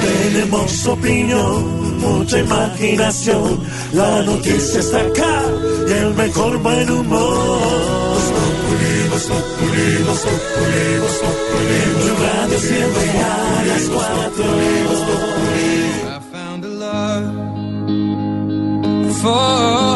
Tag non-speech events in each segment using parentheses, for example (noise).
Tenemos opinión, mucha imaginación. La noticia está acá y el mejor buen humor. En tu radio siempre a las cuatro. I found love for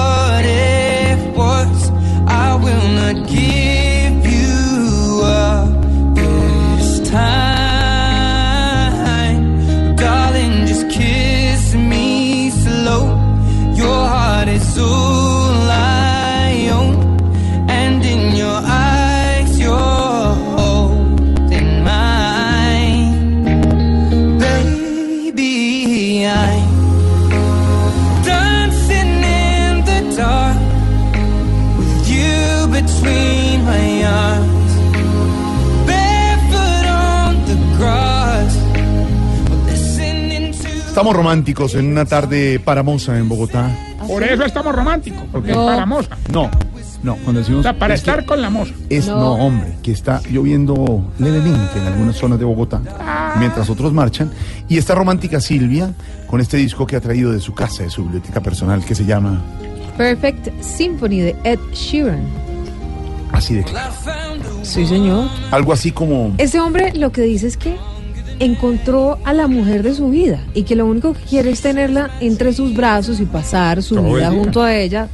Estamos románticos en una tarde paramosa en Bogotá. Por eso estamos románticos, porque es para moza. No, no, cuando decimos. O sea, para es que estar con la moza. Es, no. hombre, que está lloviendo levemente en algunas zonas de Bogotá, mientras otros marchan. Y está romántica Silvia con este disco que ha traído de su casa, de su biblioteca personal, que se llama Perfect Symphony de Ed Sheeran. así de claro. Sí, señor. Algo así como. Ese hombre lo que dice es que encontró a la mujer de su vida y que lo único que quiere es tenerla entre sus brazos y pasar su Todo vida junto a ella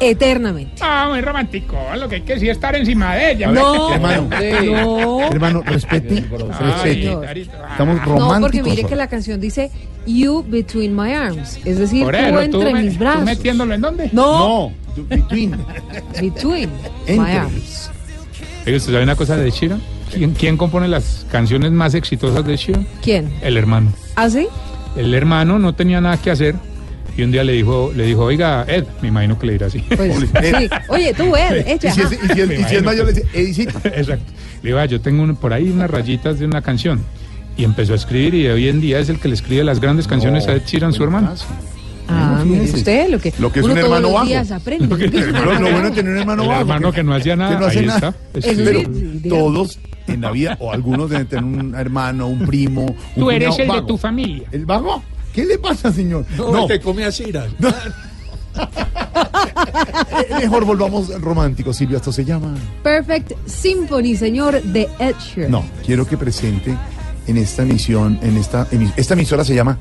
eternamente. Ah, muy romántico. Lo que hay que sí es estar encima de ella. No, Hermano, no. hermano, respete. Estamos No, románticos. porque mire que la canción dice You between my arms, es decir, tú eso, tú, entre me- mis tú brazos. metiéndolo en dónde? No, No, between. between my arms. Oye, ¿usted sabe una cosa de Sheeran? ¿Quién, quién compone las canciones más exitosas de Sheeran? ¿Quién? El hermano. ¿Ah, sí? El hermano no tenía nada que hacer y un día le dijo, le dijo, oiga, Ed, me imagino que le dirá así. Pues, (laughs) Ed. sí. Oye, tú, Ed, Y echa. si es, y si es- y si es mayor, le dice, Edicito. (laughs) Exacto. Le digo, "Ah, yo tengo un- por ahí unas rayitas de una canción. Y empezó a escribir y hoy en día es el que le escribe las grandes canciones a Ed Sheeran, su hermano. Ah, mire usted, lo que, Lo que es uno un todos hermano los bajo. días aprende. Lo que- bueno de tener un hermano El bajo. hermano que no hacía nada, que no hace ahí nada. está. Pero sí, digamos. todos en la vida, o algunos deben tener un hermano, un primo. Un Tú eres cuñado el de vago. tu familia. ¿El vago? ¿Qué le pasa, señor? No, come a Cira. eh, mejor volvamos románticos, Silvia. Esto se llama. Perfect Symphony, señor, de Ed Sheeran. No, quiero que presente en esta emisión, en esta emi- esta emisora se llama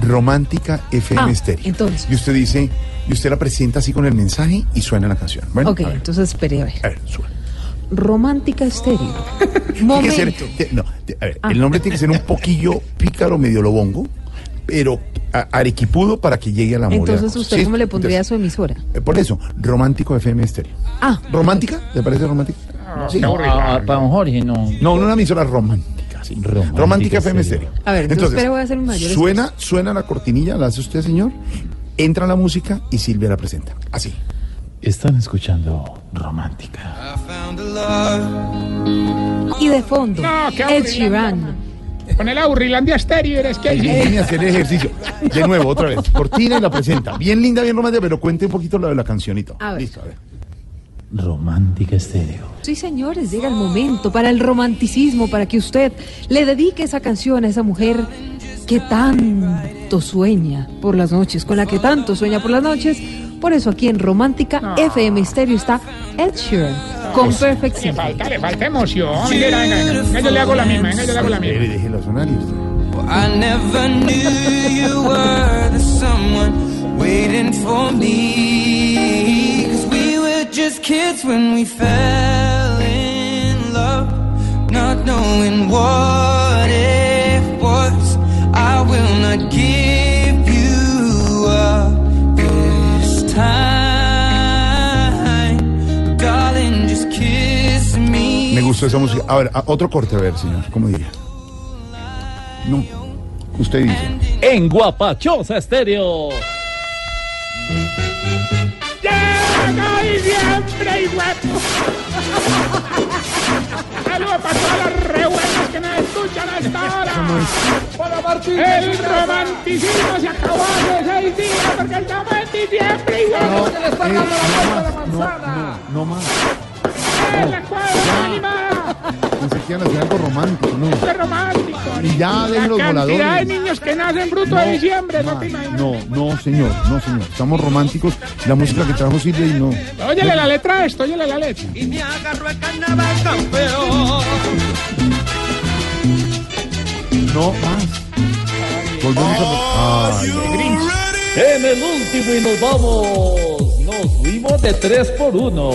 Romántica FM Ah, Stereo. entonces. Y usted dice, y usted la presenta así con el mensaje y suena la canción. Bueno, Ok, a ver, entonces espere a ver. a ver, suena. Romántica Estéreo. (laughs) Tiene que Momento. ser, no, a ver, Ah. el nombre tiene que ser un poquillo pícaro, medio lobongo, pero arequipudo para que llegue a la moda. Entonces, ¿usted Sí, cómo le pondría a su emisora? eh, Por eso, Romántico FM Stereo. Ah, ¿Romántica? ¿Le parece romántica? Sí. No, a- a- para don Jorge, no. No, no una emisora romántica, sí. Romántica Romántica FM Stereo. Stereo. A ver, entonces, voy a hacer un mayor Suena, suena la cortinilla, la hace usted, señor. Entra la música y Silvia la presenta. Así. Están escuchando Romántica. Y de fondo, No, qué Ed. Sheeran. Con el Aburrilandia Stereo, eres que a hacer ejercicio. De nuevo, otra vez. Cortina y la presenta. Bien linda, bien romántica, pero cuente un poquito lo de la cancionito. A ver. Listo, a ver. Romántica Estéreo. Sí, señores, llega el momento para el romanticismo, para que usted le dedique esa canción a esa mujer que tanto sueña por las noches, con la que tanto sueña por las noches. Por eso aquí en Romántica FM Stereo está Ed Sheeran con Perfect Le falta, le falta emoción. Venga, venga, venga. Yo le hago la misma, venga, yo le hago la misma. sonar y usted. I never knew you were the someone waiting for me just kids when we fell in love, not knowing what it. I will not give you up this time, me. Esa música. A ver, otro corte, a ver, señor, ¿cómo diría? No, usted dice. En Guapachosa Estéreo. ¡Llega diciembre y huevo! Saludos para todas las re buenas que nos escuchan a esta hora. El romanticismo se acabó hace seis días porque estamos en diciembre y huevo. No más, no, no, no más. la cuadra animada! Pensé que iban a hacer algo romántico, ¿no? ¡Qué romántico! Y ya La dejen los cantidad de voladores. niños que nacen bruto de diciembre, no te más. imaginas. No, no, señor, no, señor. Estamos románticos. La música que trajo Silvia y no. Óyele la letra a esto, óyele la letra. Y me agarró el carnaval campeón. No más. Volvemos a. Ay, En el último y nos vamos. Nos fuimos de 3 por 1.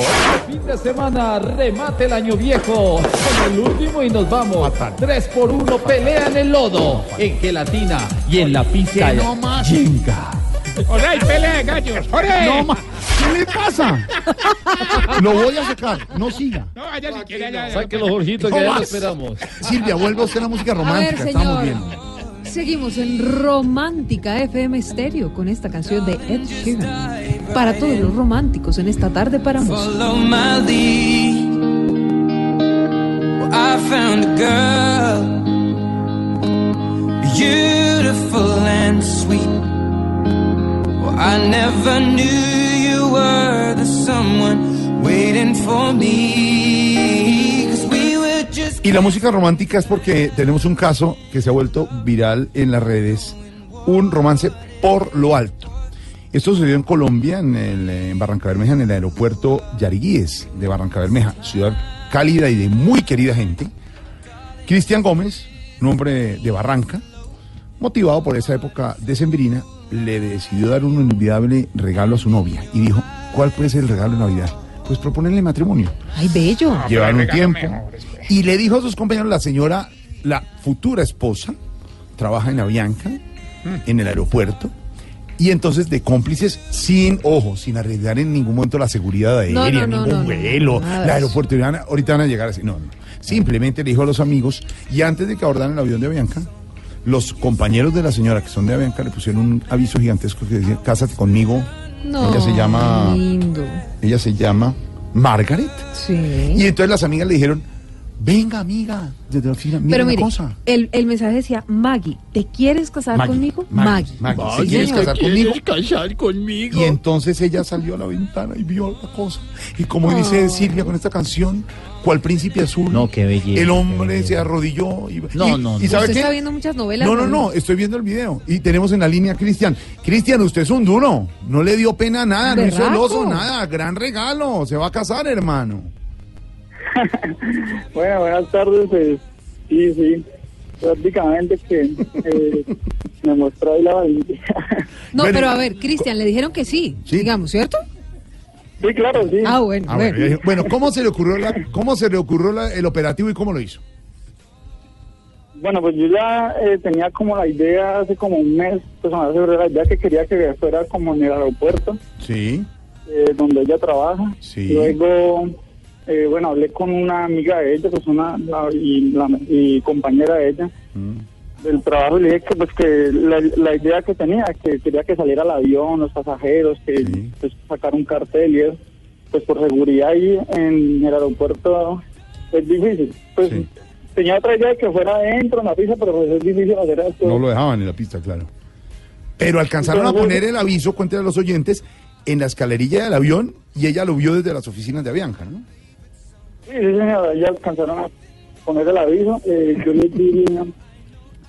Fin de semana, remate el año viejo. En el último y nos vamos. Fatal. 3 por 1, pelea en el lodo. En gelatina y en la pista. No más. Yenga. ¡Ore, pelea de gallos! ¡Ore! no más. ¿Qué le pasa? Lo voy a sacar. No siga. No, vaya si quiere, No que ya lo esperamos. Silvia, vuelve a usted la música A ver, romántica. Estamos. Seguimos en Romántica FM Stereo con esta canción de Ed Sheeran. Para todos los románticos en esta tarde para música. I never knew you were the someone waiting for me. 'Cause we were just Y la música romántica es porque tenemos un caso que se ha vuelto viral en las redes, un romance por lo alto. Esto sucedió en Colombia, en, el, en Barranca Bermeja, en el aeropuerto Yariguíes de Barranca Bermeja, ciudad cálida y de muy querida gente. Cristian Gómez, un hombre de Barranca, motivado por esa época decembrina, le decidió dar un inolvidable regalo a su novia y dijo, ¿cuál puede ser el regalo de Navidad? Pues proponerle matrimonio. Ay, bello. Llevaron un tiempo. mejor. Y le dijo a sus compañeros, la señora, la futura esposa, trabaja en Avianca, en el aeropuerto. Y entonces de cómplices, sin ojo, sin arriesgar en ningún momento la seguridad aérea, No, ningún vuelo, eso. aeropuerto, ahorita van a llegar así. No, no. Simplemente le dijo a los amigos, y antes de que abordaran el avión de Avianca, los compañeros de la señora que son de Avianca le pusieron un aviso gigantesco que decía, cásate conmigo. No. Ella se llama, Lindo. ella se llama Margaret. Sí. Y entonces las amigas le dijeron, venga amiga, desde la oficina, mira Pero una mire, cosa. el, el mensaje decía, Maggie, ¿te quieres casar Maggie, conmigo? Maggie, Maggie. Maggie, Sí, ¿te quieres señor. casar conmigo? casar conmigo? Y entonces ella salió a la ventana y vio la cosa. Y como dice Silvia con esta canción, ¿cuál príncipe azul? No, qué belleza, El hombre belleza. se arrodilló. Y, No, y- no, ¿Y no. sabe Usted qué? está viendo muchas novelas. No, no, no, estoy viendo el video. Y tenemos en la línea a Cristian. Cristian, usted es un duro. No le dio pena nada, no hizo el oso, nada. Gran regalo. Se va a casar, hermano. (laughs) Bueno, buenas tardes. Pues, sí, sí. Prácticamente que eh, me mostró ahí la valentía. No, Bueno, pero a ver, Cristian, le dijeron que sí, Sí. digamos, ¿cierto? sí, claro, sí. Ah, bueno, A ver, bueno. eh, bueno, ¿cómo se le ocurrió, la- cómo se le ocurrió la- el operativo y cómo lo hizo? Bueno, pues yo ya eh, tenía como la idea hace como un mes, pues me sobre la idea que quería que fuera como en el aeropuerto, Sí. eh, donde ella trabaja. Sí. Luego, eh, bueno, hablé con una amiga de ella, pues una la- y, la, y compañera de ella del trabajo y le dije que pues que la, la idea que tenía, que quería que saliera el avión, los pasajeros, que Sí. pues sacar un cartel y eso, pues por seguridad ahí en el aeropuerto es difícil. Pues Sí. tenía otra idea de que fuera adentro en la pista, pero pues es difícil hacer esto. No lo dejaban en la pista, claro. Pero alcanzaron a poner el aviso, cuéntenle a los oyentes, en la escalerilla del avión y ella lo vio desde las oficinas de Avianca, ¿no? Sí, señora, ya alcanzaron a poner el aviso. Eh, yo les di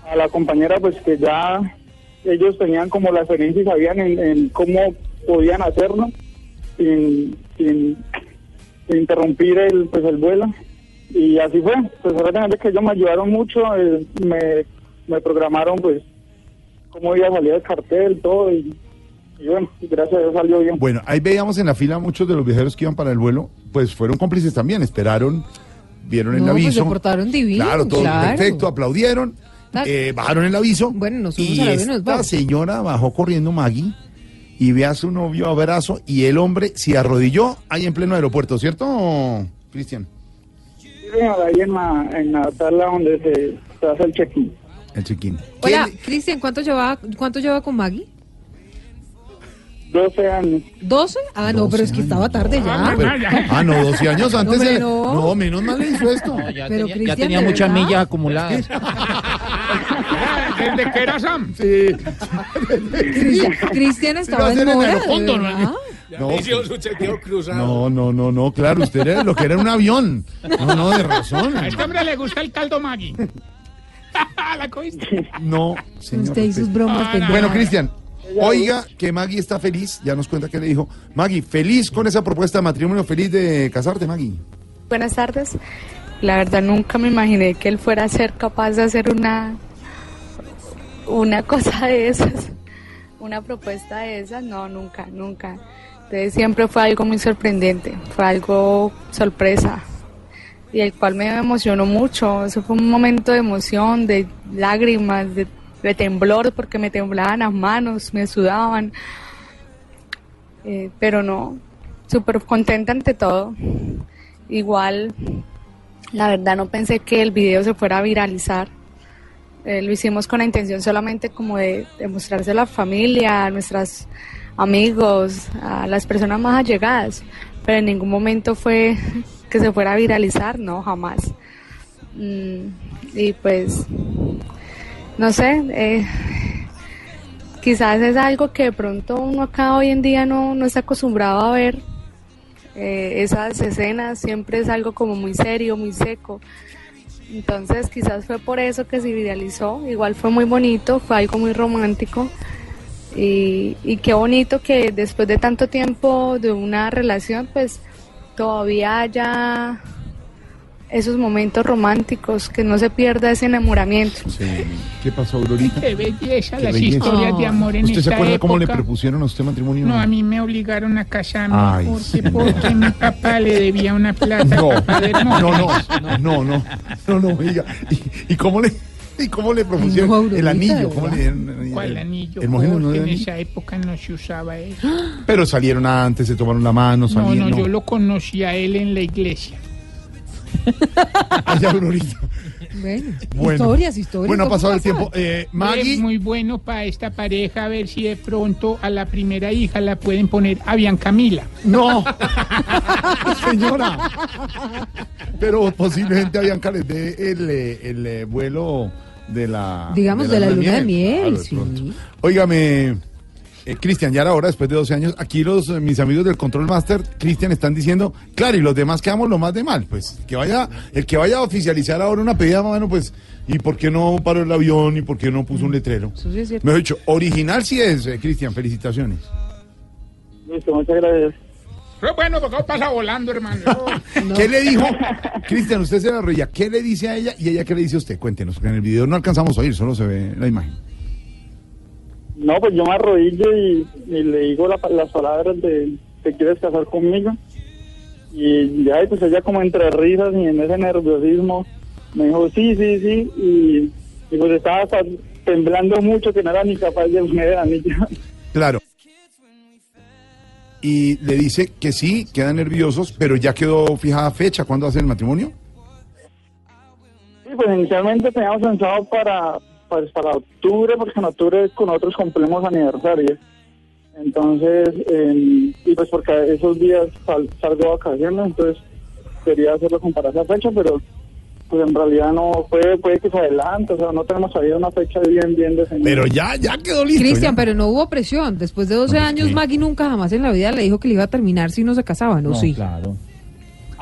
a la compañera pues que ya ellos tenían como la experiencia y sabían en, en cómo podían hacerlo sin, sin, sin interrumpir el, pues, el vuelo. Y así fue. Pues realmente que ellos me ayudaron mucho, eh, me, me programaron pues cómo iba a salir el cartel, todo. Y, y bueno, gracias a Dios salió bien. Bueno, ahí veíamos en la fila muchos de los viajeros que iban para el vuelo, pues fueron cómplices también, esperaron, vieron el No, pues aviso. se portaron divino, Claro, todo claro. perfecto, aplaudieron, eh, bajaron el aviso. Bueno, nos y al avión y nos esta vamos. señora bajó corriendo Maggie y ve a su novio abrazo y el hombre se arrodilló ahí en pleno aeropuerto, ¿cierto, Cristian? Sí, ahí en la, en la sala donde se, se hace el check-in. El check-in. Hola, ¿Quién- Cristian, ¿cuánto lleva, ¿cuánto lleva con Maggie? 12 años. ¿12? Ah, no, pero es que estaba tarde ya. Pero- ah, no, 12 (laughs) años antes hombre, de... no. No, menos mal le hizo esto. ya, Pero, tenía, ya tenía ¿de muchas verdad? millas acumuladas. (laughs) Desde que era Sam. Sí. Cristian- Cristian estaba en en mora, ¿de ¿no? No, no, no, no, no, claro, usted era lo que era un avión. No, no, de razón. A este hombre le gusta el caldo Maggi. (laughs) ¿La cogiste? No, señor. Usted y sus bromas. Ah. Bueno, Cristian, oiga que Maggie está feliz, ya nos cuenta que le dijo. Maggie, feliz con esa propuesta de matrimonio, feliz de casarte, Maggie. Buenas tardes. La verdad nunca me imaginé que él fuera a ser capaz de hacer una una cosa de esas, una propuesta de esas. No, nunca, nunca. Entonces siempre fue algo muy sorprendente, fue algo sorpresa y el cual me emocionó mucho. Eso fue un momento de emoción, de lágrimas, de, de temblor porque me temblaban las manos, me sudaban. Eh, pero no, súper contenta ante todo. Igual, la verdad no pensé que el video se fuera a viralizar. Eh, lo hicimos con la intención solamente como de, de mostrarse a la familia, a nuestros amigos, a las personas más allegadas, pero en ningún momento fue que se fuera a viralizar, no, jamás. Mm, y pues, no sé, eh, quizás es algo que de pronto uno acá hoy en día no, no está acostumbrado a ver. Eh, esas escenas siempre es algo como muy serio, muy seco. Entonces quizás fue por eso que se viralizó. Igual fue muy bonito, fue algo muy romántico. Y, y qué bonito que después de tanto tiempo de una relación, pues todavía haya esos momentos románticos, que no se pierda ese enamoramiento. Sí. ¿Qué pasó, Aurorita? Qué belleza Qué las belleza. historias de amor en ¿Usted se esta acuerda cómo le época. propusieron a usted matrimonio? No, a mí me obligaron a casarme Ay, porque, sí. porque mi papá le debía una plata No, no, no, no, no, no, no, oiga. ¿Y, y cómo le, y cómo le propusieron No, el anillo? ¿de ¿Cómo le dieron? ¿Cuál anillo? Hermógenes no Porque dio en anillo. esa época no se usaba eso. Pero salieron antes, se tomaron la mano, No, salieron. no, yo lo conocí a él en la iglesia. (laughs) Aurorita. Bueno, Bueno. historias, historias. Bueno, ha ¿cómo pasado el tiempo. Eh, Es Maggie. muy bueno para esta pareja a ver si de pronto a la primera hija la pueden poner a Biancamila. No, (laughs) señora. Pero posiblemente a Bianca les dé el, eh, el eh, vuelo de la. Digamos, de la luna de miel, Claro, sí. Óigame, eh, Cristian, ya era hora, después de 12 años, aquí los eh, mis amigos del Control Master, Cristian, están diciendo, claro, y los demás quedamos lo más de mal. Pues que vaya, el que vaya a oficializar ahora una pedida, bueno, pues, ¿y por qué no paró el avión? ¿Y por qué no puso un letrero? Eso sí es cierto. Me he dicho, original sí es, eh, Cristian, felicitaciones. Listo, muchas gracias. Pero bueno, porque pasa volando, hermano. (laughs) ¿Qué le dijo? Cristian, usted se la reía. ¿Qué le dice a ella y ella qué le dice a usted? Cuéntenos, porque en el video no alcanzamos a oír, solo se ve la imagen. No, pues yo me arrodillo y, y le digo la- las palabras de ¿te quieres casar conmigo? Y ya, pues ella como entre risas y en ese nerviosismo me dijo sí, sí, sí. Y, y pues estaba hasta temblando mucho que no era ni capaz de poner el anillo. Claro. Y le dice que sí, quedan nerviosos, pero ya quedó fijada fecha. ¿Cuándo hace el matrimonio? Sí, pues inicialmente teníamos pensado para, pues, para octubre, porque en octubre con otros cumplimos aniversario. Entonces, eh, y pues porque esos días sal- salgo de vacaciones, entonces quería hacerlo con para esa fecha, pero pues en realidad no puede, puede que se adelante, o sea, no tenemos todavía una fecha bien, bien definida. Pero ya, ya quedó listo. Cristian, ya. pero no hubo presión. Después de 12 años, sí. Maggie nunca jamás en la vida le dijo que le iba a terminar si no se casaban, ¿no? sí. claro.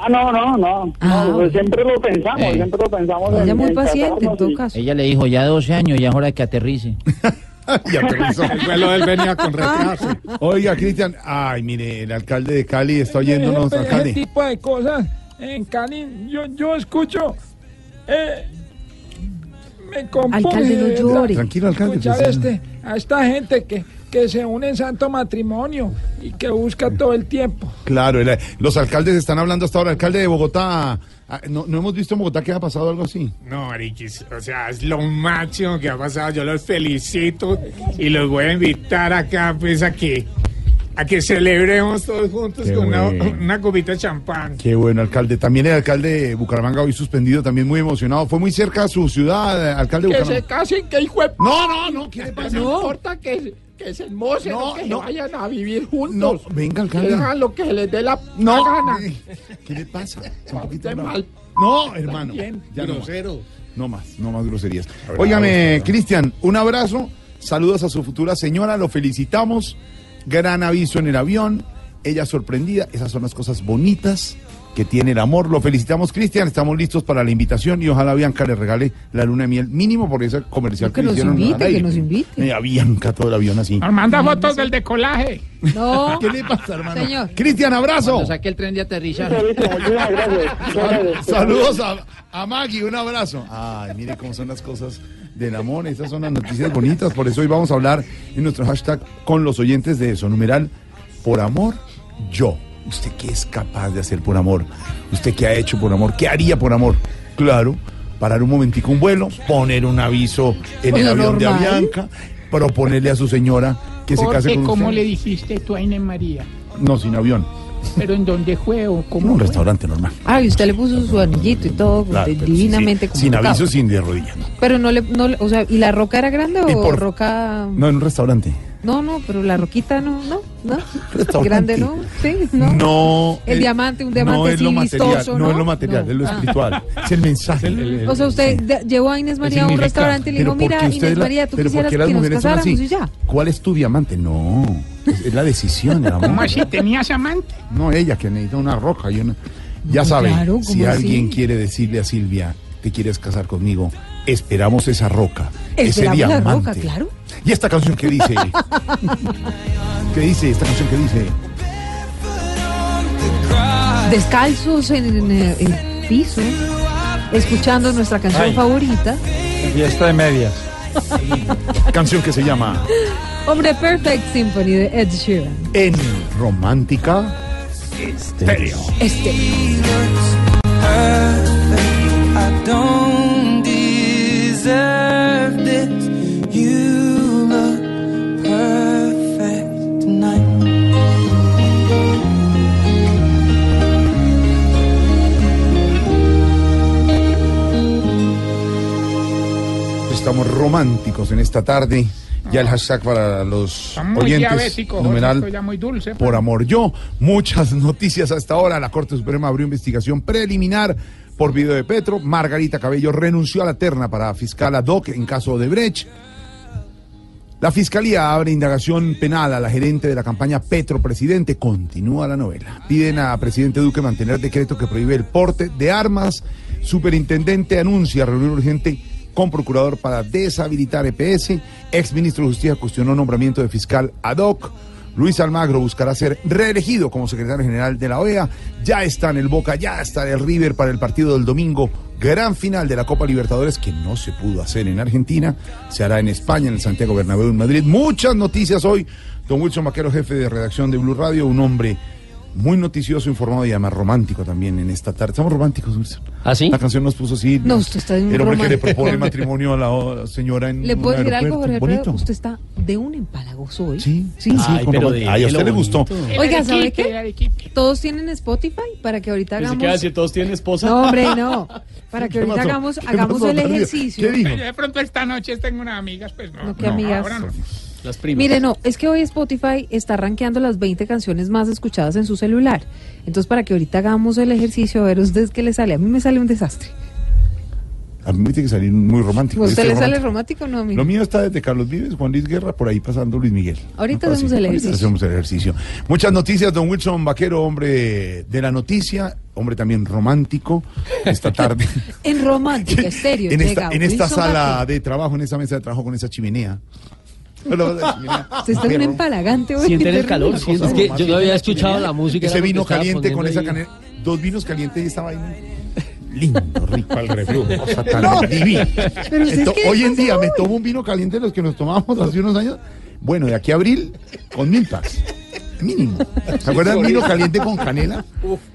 Ah, no, no, no, Ah, no, pues siempre lo pensamos, Eh. siempre lo pensamos. en- Ella muy en paciente, en todo caso. Ella le dijo, ya 12 años, ya es hora de que aterrice. (laughs) Y aterrizó. (laughs) vuelo él venía con retraso. (laughs) Oiga, Cristian, ay, mire, el alcalde de Cali está oyéndonos, Ese- ese alcalde. tipo de cosas en Cali, yo, yo escucho. Eh, me compone Alcalde, no de llore. Tranquilo, alcalde, escuchar pues, este, a esta gente que, que se une en santo matrimonio y que busca todo el tiempo. Claro, el- los alcaldes están hablando hasta ahora. Alcalde de Bogotá, ah, no, no hemos visto en Bogotá que ha pasado algo así. No, Mariquis, o sea, es lo máximo que ha pasado. Yo los felicito y los voy a invitar acá, pues, a que, a que celebremos todos juntos Qué con una, bueno. una copita de champán. Qué bueno, alcalde. También el alcalde de Bucaramanga hoy suspendido, también muy emocionado. Fue muy cerca a su ciudad, alcalde de Que se Bucaramanga. casen, que hijo de... No, no, no, ¿qué le No, pasa? importa que, que se hermosen No, o que no. se vayan a vivir No, juntos. venga, Que alcalde. hagan lo que se les dé la No, gana. ¿qué le pasa? Un poquito mal. No, hermano. También. Ya no, más. no más, no más groserías. Óigame, Cristian, un abrazo. Saludos a su futura señora, lo felicitamos. Gran aviso en el avión. Ella sorprendida. Esas son las cosas bonitas que tiene el amor. Lo felicitamos, Cristian. Estamos listos para la invitación y ojalá Bianca le regale la luna de miel mínimo por ese comercial Que le nos hicieron invite, que nos invite. Eh, a Bianca todo el avión así. Nos manda fotos del decolaje. No, (laughs) ¿Qué le pasa, hermano? Señor. Cristian, abrazo. Cuando saque el tren de gracias. Saludos a, a Maggie, un abrazo. Ay, mire cómo son las cosas del amor, esas son las noticias bonitas, por eso hoy vamos a hablar en nuestro hashtag con los oyentes de eso, numeral, por amor, yo. ¿Usted qué es capaz de hacer por amor? ¿Usted qué ha hecho por amor? ¿Qué haría por amor? Claro, parar un momentico un vuelo, poner un aviso en el Pues avión de. Avianca, proponerle a su señora que se case con ¿cómo usted. le dijiste tú a Inés María? No, sin avión, ¿Pero en dónde fue o en cómo un fue? restaurante normal. Ah, y usted le puso su anillito y todo Claro, sí, divinamente sí, sin aviso, sin de rodillas. Pero no le, no o sea, ¿y la roca era grande Y o por- roca? No, en un restaurante. No, no, pero la roquita no, no, no. Grande no, sí, no. No. El es- diamante, un diamante no es lo así material, vistoso, no ¿no? es lo material, No. es lo Ah. espiritual. Es el mensaje. O sea, usted de- llevó a Inés María a un restaurante y le dijo, Pero ¿por mira, Inés la- María, tú pero ¿por quisieras qué las que nos mujeres son casáramos así? y ya. ¿Cuál es tu diamante? No, es, es la decisión, el amor. ¿Cómo así? ¿Tenías amante? No ella, que necesita una roca y una... Ya sabe, claro, si ¿cómo alguien quiere decirle a Silvia, ¿te quieres casar conmigo? Esperamos esa roca, ese Esperamos la diamante. roca, claro. ¿Y esta canción qué dice? ¿Qué dice? ¿Esta canción qué dice? Descalzos en, en, el piso, escuchando nuestra canción Ay. favorita. Fiesta de medias. Canción que se llama Hombre, Perfect Symphony de Ed Sheeran. En Romántica Estéreo. Este. Deserve this. You look perfect tonight. Estamos románticos en esta tarde. Ya el hashtag para los muy oyentes. numeral ya muy dulce. por amor yo. Muchas (laughs) noticias hasta ahora. La Corte Suprema abrió investigación preliminar por video de Petro. Margarita Cabello renunció a la terna para fiscal ad hoc en caso de Brecht. La Fiscalía abre indagación penal a la gerente de la campaña Petro Presidente. Continúa la novela. Piden a presidente Duque mantener decreto que prohíbe el porte de armas. Superintendente anuncia reunión urgente con procurador para deshabilitar EPS. Ex ministro de Justicia cuestionó nombramiento de fiscal ad hoc. Luis Almagro buscará ser reelegido como secretario general de la OEA. Ya está en el Boca, ya está en el River para el partido del domingo. Gran final de la Copa Libertadores que no se pudo hacer en Argentina. Se hará en España, en el Santiago Bernabéu en Madrid. Muchas noticias hoy. Don Wilson Maquero, jefe de redacción de Blue Radio, un hombre muy noticioso, informado y además romántico también en esta tarde. Estamos románticos, Wilson. ¿Ah, sí? La canción nos puso así. No, usted está de un El hombre que le propone matrimonio a la señora en ¿Le puedo un decir algo. Jorge Alfredo? Bonito. Usted está de un empalagoso hoy. Sí, Sí. sí, Ay, con pero romántico. de- Ay, a de usted lo le gustó. bonito. Oiga, ¿sabe qué? Todos tienen Spotify para que ahorita Pensé hagamos... que iba a decir, todos tienen esposa. No, hombre, no. (laughs) Para que ¿Qué ahorita pasó? hagamos, ¿Qué hagamos pasó, el ejercicio. ¿Qué dijo? Yo de pronto esta noche tengo unas amigas, pues no. No, ¿qué amigas? ahora no. Las primas. Mire, no, es que hoy Spotify está rankeando las 20 canciones más escuchadas en su celular. Entonces, para que ahorita hagamos el ejercicio, a ver ustedes qué les sale. A mí me sale un desastre. A mí me tiene que salir muy romántico. ¿A usted ¿Viste le sale romántico? o no, amigo? Lo mío está desde Carlos Vives, Juan Luis Guerra, por ahí pasando Luis Miguel. Ahorita No, hacemos el Ahorita ejercicio. hacemos el ejercicio. Muchas noticias, don Wilson Vaquero, hombre de la noticia, hombre también romántico, esta (laughs) tarde. En Romántica Estéreo en llega esta, en esta sala Vaquero. de trabajo, en esa mesa de trabajo con esa chimenea. La. Usted está un empalagante hoy. Sienten el calor, Es que yo no había escuchado la música. Ese vino caliente con esa canela. Dos vinos calientes y esta vaina. Lindo, rico al reflujo. (laughs) Tan. Pero Ento- es que hoy en pasa día me tomo un vino caliente de los que nos tomábamos hace unos años. Bueno, de aquí a abril, con mil packs. Mínimo. ¿Se acuerdan? Vino caliente con canela.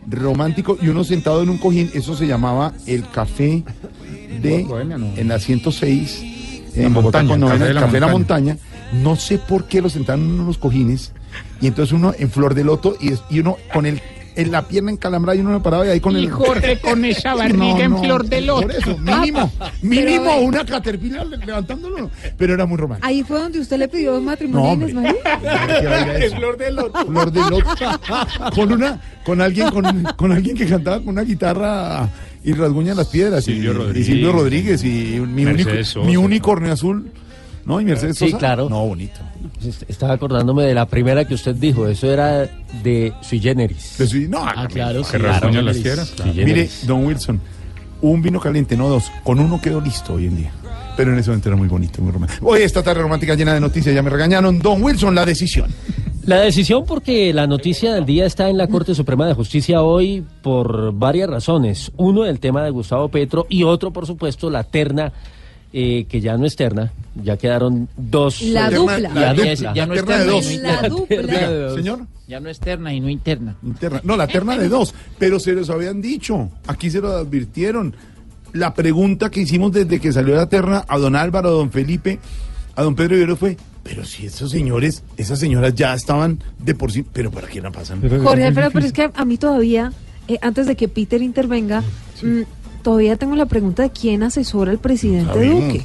Romántico. Y uno sentado en un cojín. Eso se llamaba el café de. En la 106. La En Bogotá, montaña, el café de la de la montaña. No sé por qué lo sentaron en unos cojines. y entonces uno en flor de loto y, es- y uno con el en la pierna encalambrada y uno me paraba y ahí con Y el Jorge con (laughs) esa barriga No, en no, flor de loto. Por eso, mínimo, (laughs) mínimo Pero, una caterpillar le- levantándolo, pero era muy romántico. Ahí fue donde usted le pidió No, matrimonio. Inés María. (laughs) Flor de loto. Flor de loto. Con una, con alguien, con, con alguien que cantaba con una guitarra y rasguña las piedras. Silvio y, Rodríguez. y Silvio Rodríguez y mi, Mercedes único, Sosa. mi unicornio azul. ¿No? Y Mercedes Sí, Sosa. claro. No, bonito. Est- Estaba acordándome de la primera que usted dijo, eso era de sui generis. Pues sí, no, Ah, claro, Que rasguña las piedras. Sui. Mire, generis. don Wilson, un vino caliente, no dos. Con uno quedó listo hoy en día. Pero en ese momento era muy bonito, muy romántico. Hoy esta tarde romántica llena de noticias, ya me regañaron. Don Wilson, la decisión. La decisión porque la noticia del día está en la Corte Suprema de Justicia hoy por varias razones. Uno, el tema de Gustavo Petro y otro, por supuesto, la terna, eh, que ya no es terna, ya quedaron dos. La dupla. la Ya, dupla, ya- ya no la es terna de dos. señor. Ya no externa y no interna. Interna. No, la terna de dos, pero se los habían dicho, aquí se lo advirtieron. La pregunta que hicimos desde que salió la terna a don Álvaro, a don Felipe, a don Pedro Rivero fue, pero si esos señores, esas señoras ya estaban de por sí, pero ¿para qué la pasan? Jorge Alfredo, pero es que a mí todavía, eh, antes de que Peter intervenga, mm, todavía tengo la pregunta de quién asesora al presidente. Duque.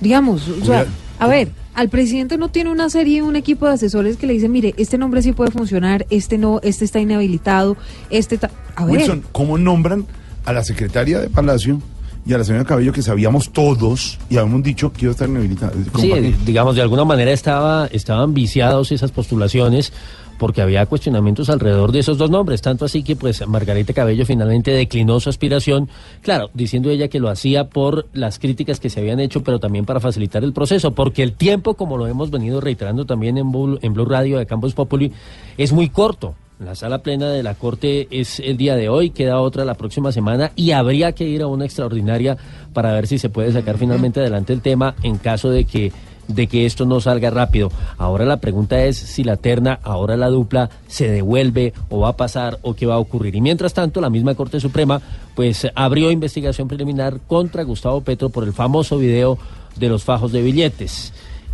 Digamos, o sea, a ver, al presidente no tiene una serie, un equipo de asesores que le dicen, mire, este nombre sí puede funcionar, este no, este está inhabilitado, este está... A ver, Wilson, ¿cómo nombran a la secretaria de Palacio y a la señora Cabello que sabíamos todos y habíamos dicho que iba a estar inhabilitada? ¿Cómo Sí, digamos, de alguna manera estaba, estaban viciados esas postulaciones porque había cuestionamientos alrededor de esos dos nombres, tanto así que pues Margarita Cabello finalmente declinó su aspiración, claro, diciendo ella que lo hacía por las críticas que se habían hecho, pero también para facilitar el proceso, porque el tiempo, como lo hemos venido reiterando también en Blue, en Blue Radio de Campus Populi, es muy corto. La sala plena de la Corte es el día de hoy, queda otra la próxima semana y habría que ir a una extraordinaria para ver si se puede sacar finalmente adelante el tema en caso de que de que esto no salga rápido. Ahora la pregunta es si la terna, ahora la dupla, se devuelve o va a pasar o qué va a ocurrir. Y mientras tanto, la misma Corte Suprema pues abrió investigación preliminar contra Gustavo Petro por el famoso video de los fajos de billetes.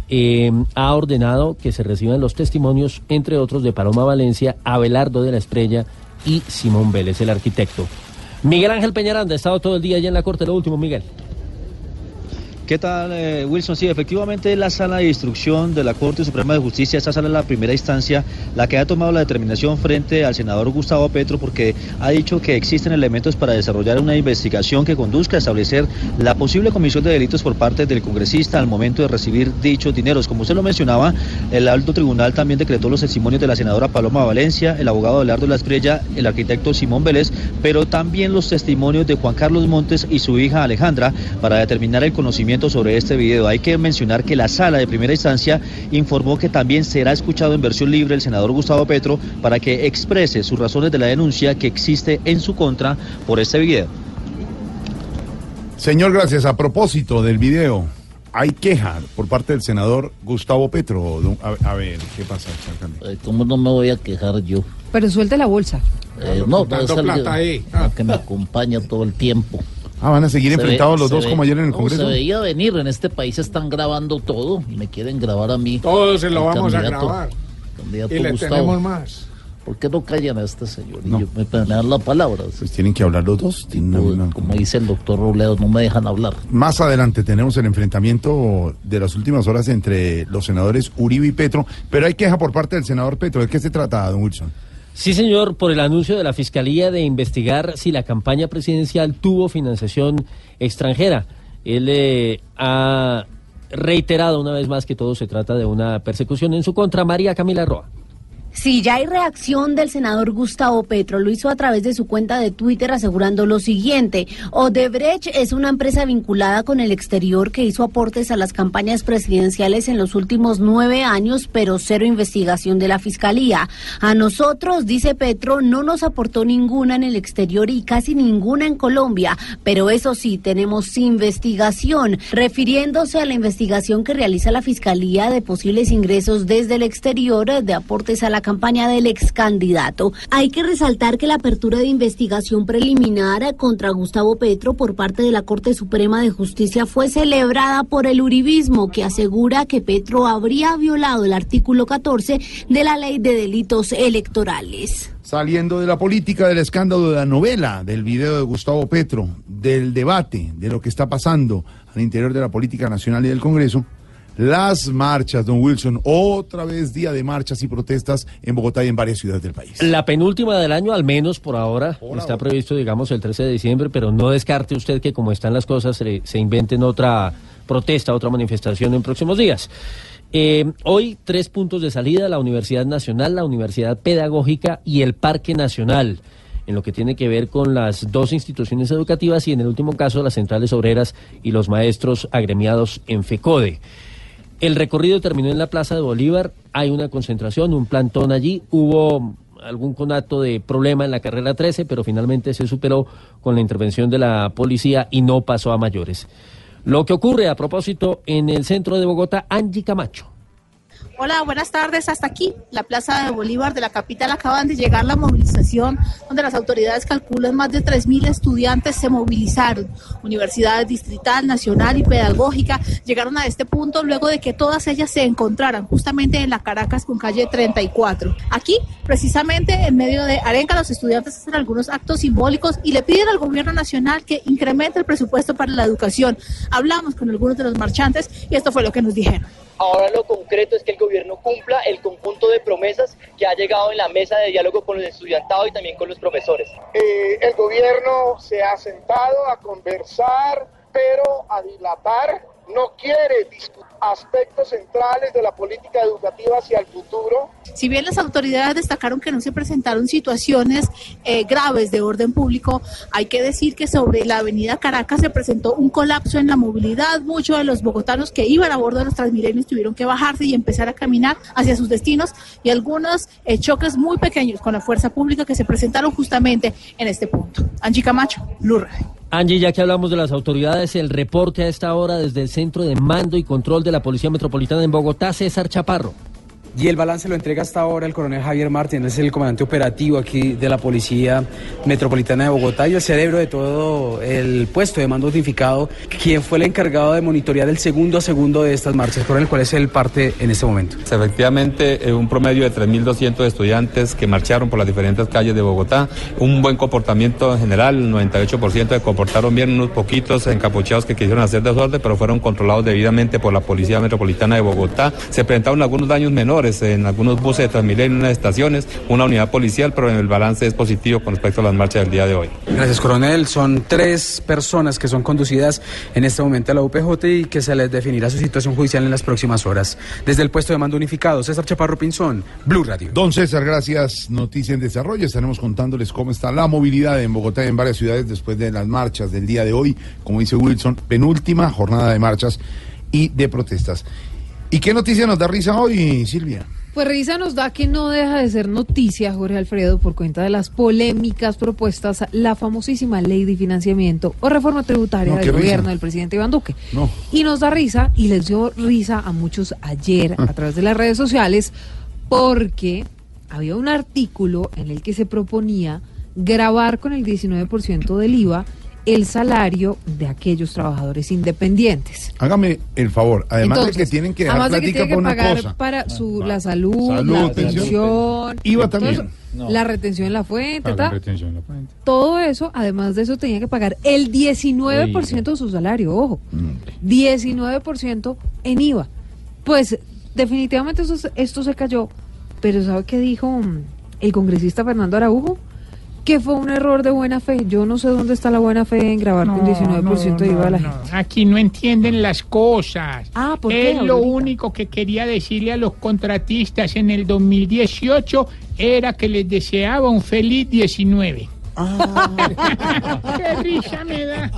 Eh, ha ordenado que se reciban los testimonios, entre otros, de Paloma Valencia, Abelardo de la Estrella y Simón Vélez, el arquitecto. Miguel Ángel Peñaranda ha estado todo el día allá en la Corte. Lo último, Miguel. ¿Qué tal, eh, Wilson? Sí, efectivamente la sala de instrucción de la Corte Suprema de Justicia, esta sala es la primera instancia, la que ha tomado la determinación frente al senador Gustavo Petro, porque ha dicho que existen elementos para desarrollar una investigación que conduzca a establecer la posible comisión de delitos por parte del congresista al momento de recibir dichos dineros. Como usted lo mencionaba, el alto tribunal también decretó los testimonios de la senadora Paloma Valencia, el abogado Abelardo La Estrella, el arquitecto Simón Vélez, pero también los testimonios de Juan Carlos Montes y su hija Alejandra para determinar el conocimiento sobre este video. Hay que mencionar que la sala de primera instancia informó que también será escuchado en versión libre el senador Gustavo Petro para que exprese sus razones de la denuncia que existe en su contra por este video. Señor, gracias. A propósito del video, hay queja por parte del senador Gustavo Petro. A, a ver, ¿qué pasa? Eh, ¿Cómo no me voy a quejar yo? pero suelte la bolsa. Eh, no, plata ahí. que me acompaña todo el tiempo. Ah, van a seguir Se enfrentados ve- los se dos ve- como ayer en el no, Congreso. Se veía venir, en este país están grabando todo y me quieren grabar a mí. Todos se lo vamos a grabar. candidato Y le Gustavo. tenemos más. ¿Por qué no callan a este señor? Y No. yo- me, me dan la palabra. Pues tienen que hablar los dos. una- como dice el doctor Robledo, no me dejan hablar. Más adelante tenemos el enfrentamiento de las últimas horas entre los senadores Uribe y Petro, pero hay queja por parte del senador Petro. ¿De qué se trata, don Wilson? Sí, señor, por el anuncio de la Fiscalía de investigar si la campaña presidencial tuvo financiación extranjera. Él eh, ha reiterado una vez más que todo se trata de una persecución en su contra. María Camila Roa. Sí, ya hay reacción del senador Gustavo Petro. Lo hizo a través de su cuenta de Twitter asegurando lo siguiente. Odebrecht es una empresa vinculada con el exterior que hizo aportes a las campañas presidenciales en los últimos nueve años, pero cero investigación de la fiscalía. A nosotros, dice Petro, no nos aportó ninguna en el exterior y casi ninguna en Colombia. Pero eso sí, tenemos investigación, refiriéndose a la investigación que realiza la fiscalía de posibles ingresos desde el exterior de aportes a la campaña del ex candidato. Hay que resaltar que la apertura de investigación preliminar contra Gustavo Petro por parte de la Corte Suprema de Justicia fue celebrada por el Uribismo, que asegura que Petro habría violado el artículo 14 de la Ley de Delitos Electorales. Saliendo de la política, del escándalo de la novela, del video de Gustavo Petro, del debate, de lo que está pasando al interior de la política nacional y del Congreso, las marchas, don Wilson, otra vez día de marchas y protestas en Bogotá y en varias ciudades del país. La penúltima del año, al menos por ahora, Por está ahora. previsto, digamos, el 13 de diciembre, pero no descarte usted que como están las cosas, se, se inventen otra protesta, otra manifestación en próximos días. Eh, hoy tres puntos de salida, la Universidad Nacional, la Universidad Pedagógica y el Parque Nacional, en lo que tiene que ver con las dos instituciones educativas y en el último caso las centrales obreras y los maestros agremiados en FECODE. El recorrido terminó en la Plaza de Bolívar, hay una concentración, un plantón allí, hubo algún conato de problema en la carrera 13, pero finalmente se superó con la intervención de la policía y no pasó a mayores. Lo que ocurre a propósito en el centro de Bogotá, Angie Camacho. Hola, buenas tardes. Hasta aquí, la Plaza de Bolívar de la capital, acaban de llegar la movilización, donde las autoridades calculan más de 3.000 estudiantes se movilizaron. Universidades distrital, nacional y pedagógica llegaron a este punto luego de que todas ellas se encontraran justamente en la Caracas con calle 34. Aquí, precisamente en medio de Arenca, los estudiantes hacen algunos actos simbólicos y le piden al gobierno nacional que incremente el presupuesto para la educación. Hablamos con algunos de los marchantes y esto fue lo que nos dijeron. Ahora lo concreto es que el gobierno cumpla el conjunto de promesas que ha llegado en la mesa de diálogo con los estudiantados y también con los profesores. Eh, el gobierno se ha sentado a conversar, pero a dilatar. No quiere discutir aspectos centrales de la política educativa hacia el futuro. Si bien las autoridades destacaron que no se presentaron situaciones eh, graves de orden público, hay que decir que sobre la avenida Caracas se presentó un colapso en la movilidad. Muchos de los bogotanos que iban a bordo de los Transmilenios tuvieron que bajarse y empezar a caminar hacia sus destinos y algunos eh, choques muy pequeños con la fuerza pública que se presentaron justamente en este punto. Angie Camacho, Radio. Angie, ya que hablamos de las autoridades, el reporte a esta hora desde el Centro de Mando y Control de la Policía Metropolitana en Bogotá, César Chaparro. Y el balance lo entrega hasta ahora el coronel Javier Martín, es el comandante operativo aquí de la Policía Metropolitana de Bogotá y el cerebro de todo el puesto de mando notificado, quien fue el encargado de monitorear el segundo a segundo de estas marchas. Coronel, ¿cuál es el parte en este momento? Efectivamente, eh, un promedio de 3.200 estudiantes que marcharon por las diferentes calles de Bogotá, un buen comportamiento en general, el 98% se comportaron bien, unos poquitos encapuchados que quisieron hacer desorden, pero fueron controlados debidamente por la Policía Metropolitana de Bogotá. Se presentaron algunos daños menores en algunos buses de Transmilenio, en unas estaciones, una unidad policial, pero el balance es positivo con respecto a las marchas del día de hoy. Gracias, coronel. Son tres personas que son conducidas en este momento a la UPJ y que se les definirá su situación judicial en las próximas horas. Desde el puesto de mando unificado, César Chaparro Pinzón, Blue Radio. Don César, gracias. Noticia en desarrollo. Estaremos contándoles cómo está la movilidad en Bogotá y en varias ciudades después de las marchas del día de hoy. Como dice Wilson, penúltima jornada de marchas y de protestas. ¿Y qué noticia nos da risa hoy, Silvia? Pues risa nos da que no deja de ser noticia, Jorge Alfredo, por cuenta de las polémicas propuestas, la famosísima ley de financiamiento o reforma tributaria No, del risa. gobierno del presidente Iván Duque. No. Y nos da risa, y les dio risa a muchos ayer a través de las redes sociales, porque había un artículo en el que se proponía grabar con el 19% del IVA el salario de aquellos trabajadores independientes. Hágame el favor, además de que tienen que dejar además de que plática tienen por que una pagar cosa. para su, la salud, Salud, la pensión. IVA todo también. eso, No. la retención en la fuente, Pagan ta, retención en la fuente. todo eso, además de eso, tenía que pagar el 19% de su salario, ojo, 19% en IVA. Pues definitivamente eso, se- esto se cayó, pero ¿sabe qué dijo mm, el congresista Fernando Araujo? Que fue un error de buena fe. Yo no sé dónde está la buena fe en grabar con 19% de IVA a la no, gente. Aquí no entienden las cosas. Ah, ¿por qué, Es lo único que quería decirle a los contratistas en el 2018 era que les deseaba un feliz 19. (laughs) ¡Qué risa me da!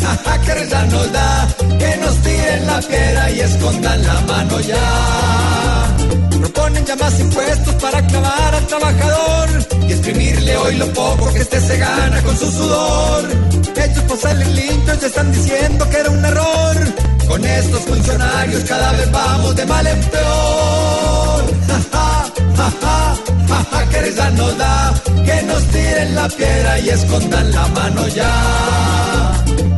Jaja, que risa nos da, la piedra y escondan la mano ya. Proponen ya más impuestos para clavar al trabajador y exprimirle hoy lo poco que este se gana con su sudor. Ellos por salir limpios ya están diciendo que era un error. Con estos funcionarios cada vez vamos de mal en peor. Ja, ja, ja, ja, ja, que risa nos da que nos tiren la piedra y escondan la mano ya.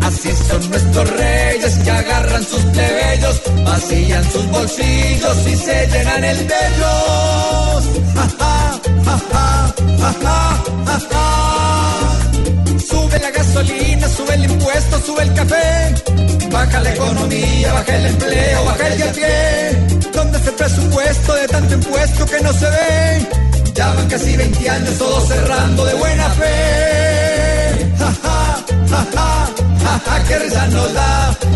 Así son nuestros reyes que agarran sus plebeyos, vacían sus bolsillos y se llenan el de ellos. Ja. Sube la gasolina, sube el impuesto, sube el café. Baja la economía, baja el empleo, baja el a pie. ¿Dónde está el presupuesto de tanto impuesto que no se ve? Ya van casi 20 años todos cerrando de buena fe. Ja, ja, ja, risa nos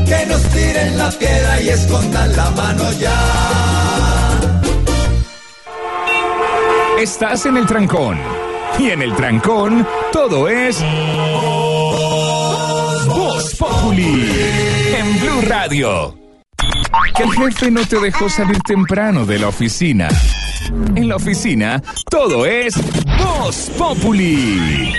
que nos tiren la piedra y escondan la mano ya. Estás en el trancón. Y en el trancón, todo es. Voz Populi. En Blue Radio. Que el jefe no te dejó salir temprano de la oficina. En la oficina, todo es. Voz Populi.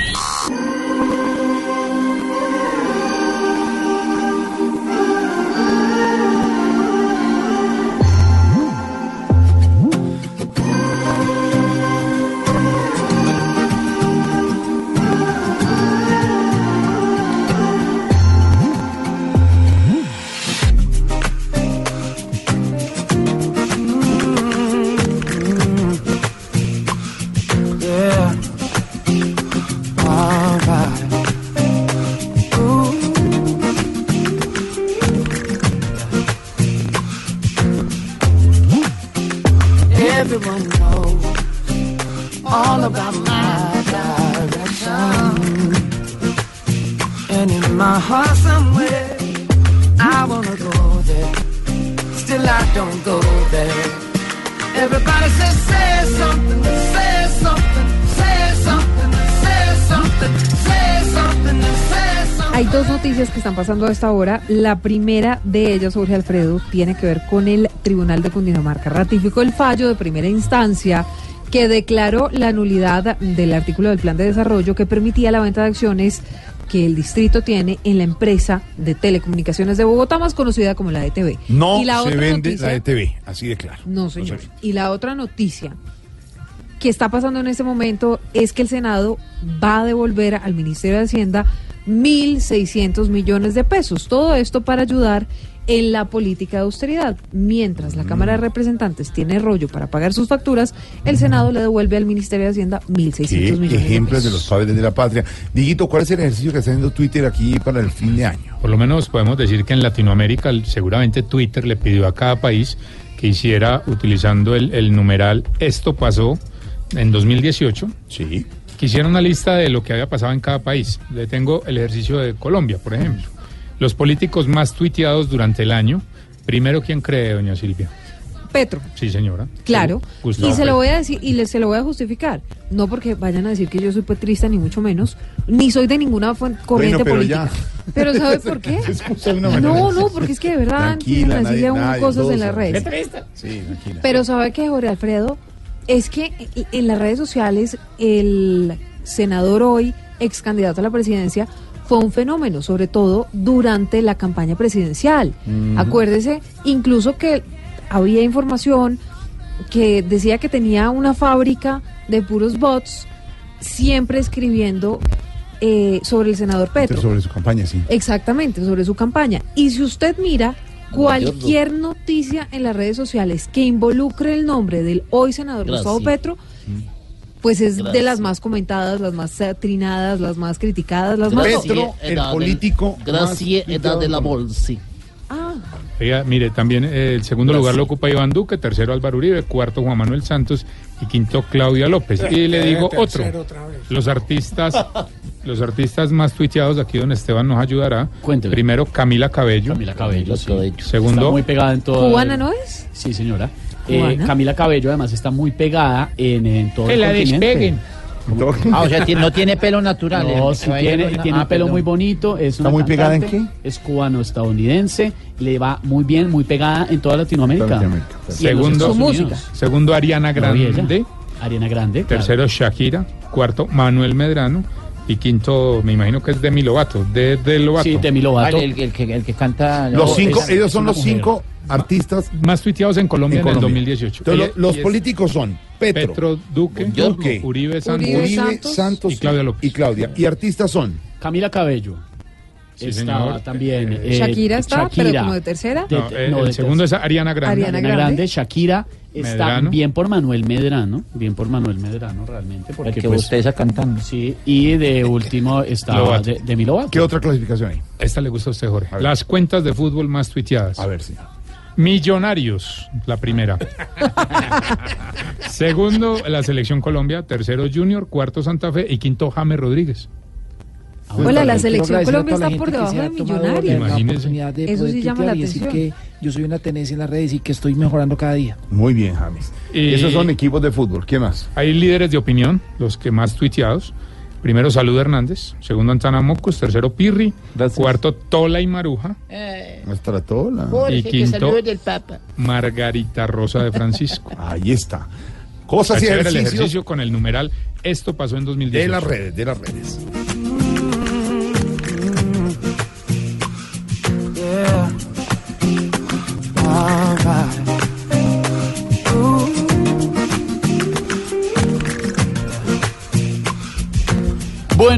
A esta hora. La primera de ellas, Jorge Alfredo, tiene que ver con el Tribunal de Cundinamarca. Ratificó el fallo de primera instancia que declaró la nulidad del artículo del plan de desarrollo que permitía la venta de acciones que el distrito tiene en la empresa de telecomunicaciones de Bogotá, más conocida como la ETV. No y la se otra vende noticia- la ETV, así de claro. no, señor. Y la otra noticia que está pasando en este momento es que el Senado va a devolver al Ministerio de Hacienda 1.600 millones de pesos. Todo esto para ayudar en la política de austeridad. Mientras la Cámara de Representantes tiene rollo para pagar sus facturas, el Senado le devuelve al Ministerio de Hacienda 1.600 Qué millones de ejemplos de los padres de la patria. Diguito, ¿cuál es el ejercicio que está haciendo Twitter aquí para el fin de año? Por lo menos podemos decir que en Latinoamérica seguramente Twitter le pidió a cada país que hiciera utilizando el, el numeral esto pasó en 2018. Sí. Que hiciera una lista de lo que había pasado en cada país. Le tengo el ejercicio de Colombia, por ejemplo. Los políticos más tuiteados durante el año. Primero, ¿quién cree, doña Silvia? Petro. Sí, señora. Claro, y se lo voy a decir y le, se lo voy a justificar. No porque vayan a decir que yo soy petrista ni mucho menos, ni soy de ninguna corriente pero política. ya. Pero ¿sabe por qué? (laughs) No, no, porque es que de verdad Tranquila, nadie- uno nadie, cosas en las redes. Sí, tranquila. Pero sabe que Jorge Alfredo es que en las redes sociales el senador hoy, ex candidato a la presidencia, fue un fenómeno, sobre todo durante la campaña presidencial. Acuérdese, incluso que había información que decía que tenía una fábrica de puros bots, siempre escribiendo eh, sobre el senador Petro. Sobre su campaña, sí. Exactamente, sobre su campaña. Y si usted mira cualquier noticia en las redes sociales que involucre el nombre del hoy senador Gracias. Gustavo Petro, pues es de Gracias. las más comentadas, las más trinadas, las más criticadas, las más... Gracias, edad del- Gracias, edad de la bolsa. Ah, Oiga, mire, también eh, el segundo lugar lo ocupa Iván Duque, tercero Álvaro Uribe, cuarto Juan Manuel Santos y quinto Claudia López. Y le digo otro, los artistas, (laughs) los artistas más tuiteados aquí donde Esteban nos ayudará. Primero Camila Cabello. Camila Cabello, sí. Segundo Está muy pegada en todo. ¿Cubana no es? Sí, señora. Eh. Camila Cabello además está muy pegada en, en todo Que el la continente. despeguen. Ah, o sea, no tiene pelo natural. No, eh. sí tiene, ah, un pelo perdón. muy bonito. Es ¿Está una muy pegada en cantante, Es cubano-estadounidense. Le va muy bien, muy pegada en toda Latinoamérica. Segundo, Ariana No. Grande. Ariana Grande. claro. Tercero Shakira. Cuarto Manuel Medrano. Y quinto, me imagino que es Demi Lovato. De, de Lovato. Sí, Demi Lovato. Vale, el, el que, el que canta. Los cinco, es- ellos son los mujer. cinco artistas Más tuiteados en Colombia en en, el Colombia. 2018. Entonces, Ella- lo- los políticos son Petro, Petro Duque, Duque, Uribe Santos, Uribe Santos y Claudia López. y Claudia. Y artistas son Camila Cabello. Sí, está señor. también. Eh, eh, Shakira está, pero como de tercera. De- No, eh, no, el de segundo es. Ariana Grande. Ariana Ariana Grande. Grande, Shakira está Medrano. bien por Manuel Medrano, bien por Manuel Medrano realmente, porque El que pues, usted está cantando. sí, y de (laughs) último está Lovato. de, Demi Lovato. ¿Qué otra clasificación hay? Esta le gusta a usted, Jorge. Las cuentas de fútbol más tuiteadas. A ver si. Millonarios, la primera. (laughs) Segundo, la selección Colombia. Tercero, Junior. Cuarto, Santa Fe. Y quinto, James Rodríguez. Hola, la Quiero selección Colombia la está por debajo de Millonarios. la de Eso sí llama la y decir atención. que yo soy una tenencia en las redes y que estoy mejorando cada día. Muy bien, James. Y- Esos son equipos de fútbol. ¿Qué más? Hay líderes de opinión, los que más tuiteados. Primero, Salud Hernández. Segundo, Antana Mocos. Tercero, Pirri. Cuarto, Tola y Maruja. Eh, Nuestra tola. Jorge, Y quinto, saludos del Papa. Margarita Rosa de Francisco. (laughs) Ahí está. Cosas y Chévere el ejercicio con el numeral. Esto pasó en 2018. de las redes, de las redes.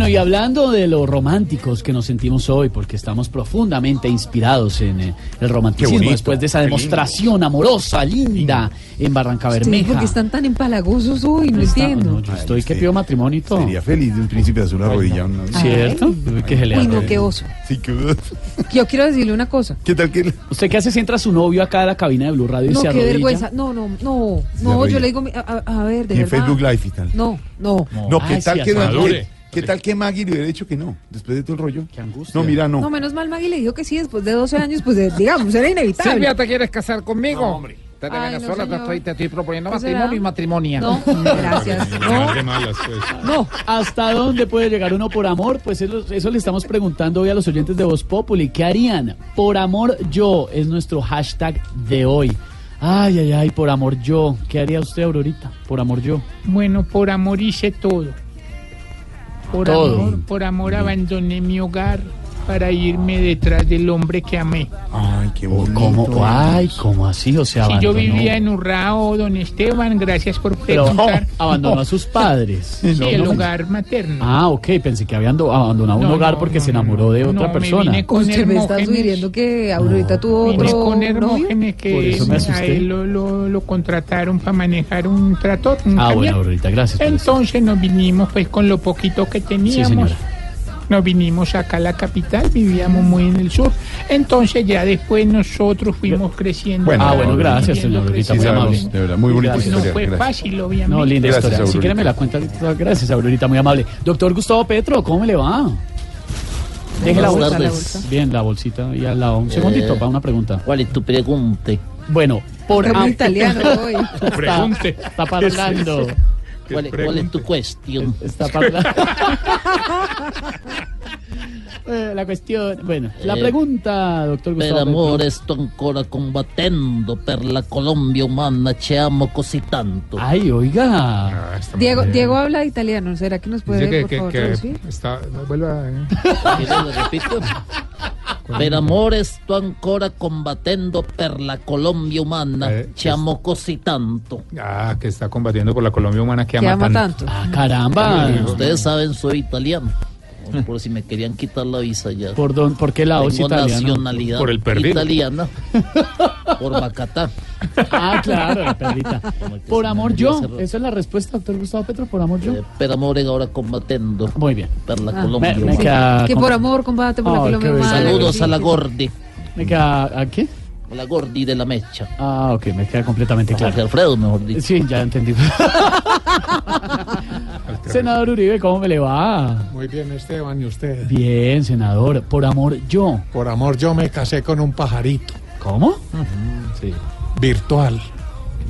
Bueno, y hablando de los románticos que nos sentimos hoy, porque estamos profundamente inspirados en eh, el romanticismo bonito, después de esa qué demostración amorosa, linda, en Barranca Bermeja. porque están tan empalagosos hoy, no Está- entiendo. no, yo estoy que pido matrimonio y todo. Sería feliz de un príncipe de hacer una rodilla. una- ¿Cierto? Uy, que se le Uy, no, qué oso. Sí, que- Yo quiero decirle una cosa. ¿Qué tal que ¿Usted qué hace si entra su novio acá a la cabina de Blue Radio y No, se qué arrodilla? vergüenza. No, no, no. No, yo le digo, mi- a, a- ver, de Y en verdad. Facebook Live y tal. No, no. No, ¿qué Ay, tal sí, que hasta ¿qué, tal que Maggie le hubiera dicho que no? Después de todo el rollo. Qué angustia. No, mira, no. No, menos mal Maggie le dijo que sí después de 12 años, pues de- digamos, era inevitable. Silvia, ¿te quieres casar conmigo? hombre. Te de Ay, no, Venezuela te, estoy, te estoy proponiendo ¿Qué será? matrimonio y matrimonio. No, (laughs) gracias. No, pues. no. ¿Hasta dónde puede llegar uno por amor? Pues eso, eso le estamos preguntando hoy a los oyentes de Voz Populi. ¿Qué harían? Por amor yo es nuestro hashtag de hoy. Ay, ay, ay, por amor yo. ¿Qué haría usted, Aurorita? Por amor yo. Bueno, por amor hice todo. Por Todo. amor, por amor abandoné mi hogar para irme detrás del hombre que amé. Ay, qué bonito. ¿Cómo? Ay, ¿cómo así? O sea, Si yo vivía en Urrao, don Esteban, gracias por Pero preguntar. abandonó a (laughs) sus padres. Sí, No, el no. hogar materno. Ah, ok, pensé que había ando- abandonado un No, hogar no, porque no, se enamoró de no, otra no, me persona. vine con Usted me está sugiriendo que Aurorita tuvo Vine otro con. Hermógenes que eso me a asusté. él lo, lo- lo contrataron para manejar un tractor. un Ah, camión. bueno, Aurorita, gracias. Entonces nos vinimos pues con lo poquito que teníamos. señora. Nos vinimos acá a la capital, vivíamos muy en el sur. Entonces ya después nosotros fuimos creciendo. Bueno, Ah, bueno, gracias, Viviendo, señor Aurorita, Sí, muy amable. sabemos, de verdad, muy bonita Gracias. No historia. fue gracias. fácil, obviamente. No, linda Gracias, historia. Si quiere me la cuenta. Gracias, Aurorita, muy amable. Doctor Gustavo Petro, ¿cómo le va? Deje la bolsa. tardes. la bolsa. Bien, la bolsita ahí al lado. Un segundito Eh, para una pregunta. ¿Cuál es tu pregunta? Bueno, por italiano (laughs) hoy. Pregunte. Está parlando. ¿Cuál, es- cuál es tu cuestión? (laughs) Eh, la cuestión, bueno, la Eh, pregunta, doctor Per Gustavo. amore Petro. sto ancora combattendo per la Colombia umana, ci amo così tanto. Ay, oiga. Ah, Diego. Diego habla italiano. ¿Será que nos puede, que, por que, favor, que está. No vuelva. eh. ¿Quiere lo repito? Per amore sto ancora combattendo per la Colombia umana, Eh, ci amo così tanto. Ah, que está combatiendo por la Colombia humana que Que ama, ama tanto. tanto. Ah, caramba. Ustedes saben, soy italiano. Por si me querían quitar la visa ya. ¿Por, don, ¿Por qué lado es Tengo italiano? nacionalidad Por el perdido. italiana. (laughs) Por Macatá. Ah, claro, la perrita. Por amor yo. Esa es la respuesta, doctor Gustavo Petro. Por amor yo. Eh, per amore ahora combattendo Muy bien. per la Ah. Colombia Me- me umana. queda- Que por amor combate por la Colombia. Saludos a la. Gordi, ¿Me queda a qué? La Gordi de la mecha. Ah, ok, me queda completamente Jorge claro. Alfredo, mejor dicho. Sí, ya entendí. (laughs) senador Uribe, ¿cómo me le va? Muy bien, Esteban, ¿y usted? Bien, senador. Por amor yo. Por amor, yo me casé con un pajarito ¿Cómo? virtual.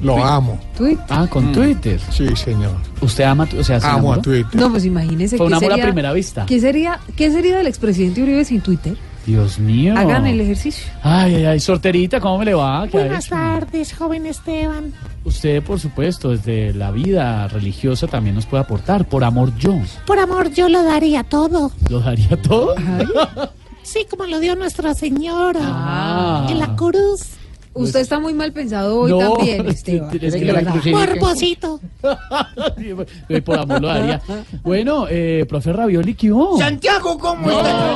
Lo amo. Tweet. Ah, con Twitter. Sí, señor. ¿Usted ama, o sea, se Amo a? Twitter. No, pues imagínese Fue un amor a primera vista. ¿qué sería, ¿Qué sería del expresidente Uribe sin Twitter? Dios mío. Hagan el ejercicio. Ay, ay, ay, sorterita, ¿cómo me le va? ¿Qué ha Buenas tardes, joven Esteban. Usted, por supuesto, desde la vida religiosa también nos puede aportar. Por amor, yo. Por amor, yo lo daría todo. ¿Lo daría todo? (laughs) Sí, como lo dio Nuestra Señora Ah. en la cruz. Usted está muy mal pensado hoy No, también, es que- Esteban. es que la. Cuerpocito. (laughs) Eh, por amor lo daría. Bueno, eh, profe Ravioli, ¿qué hubo? Santiago, ¿cómo No, estás?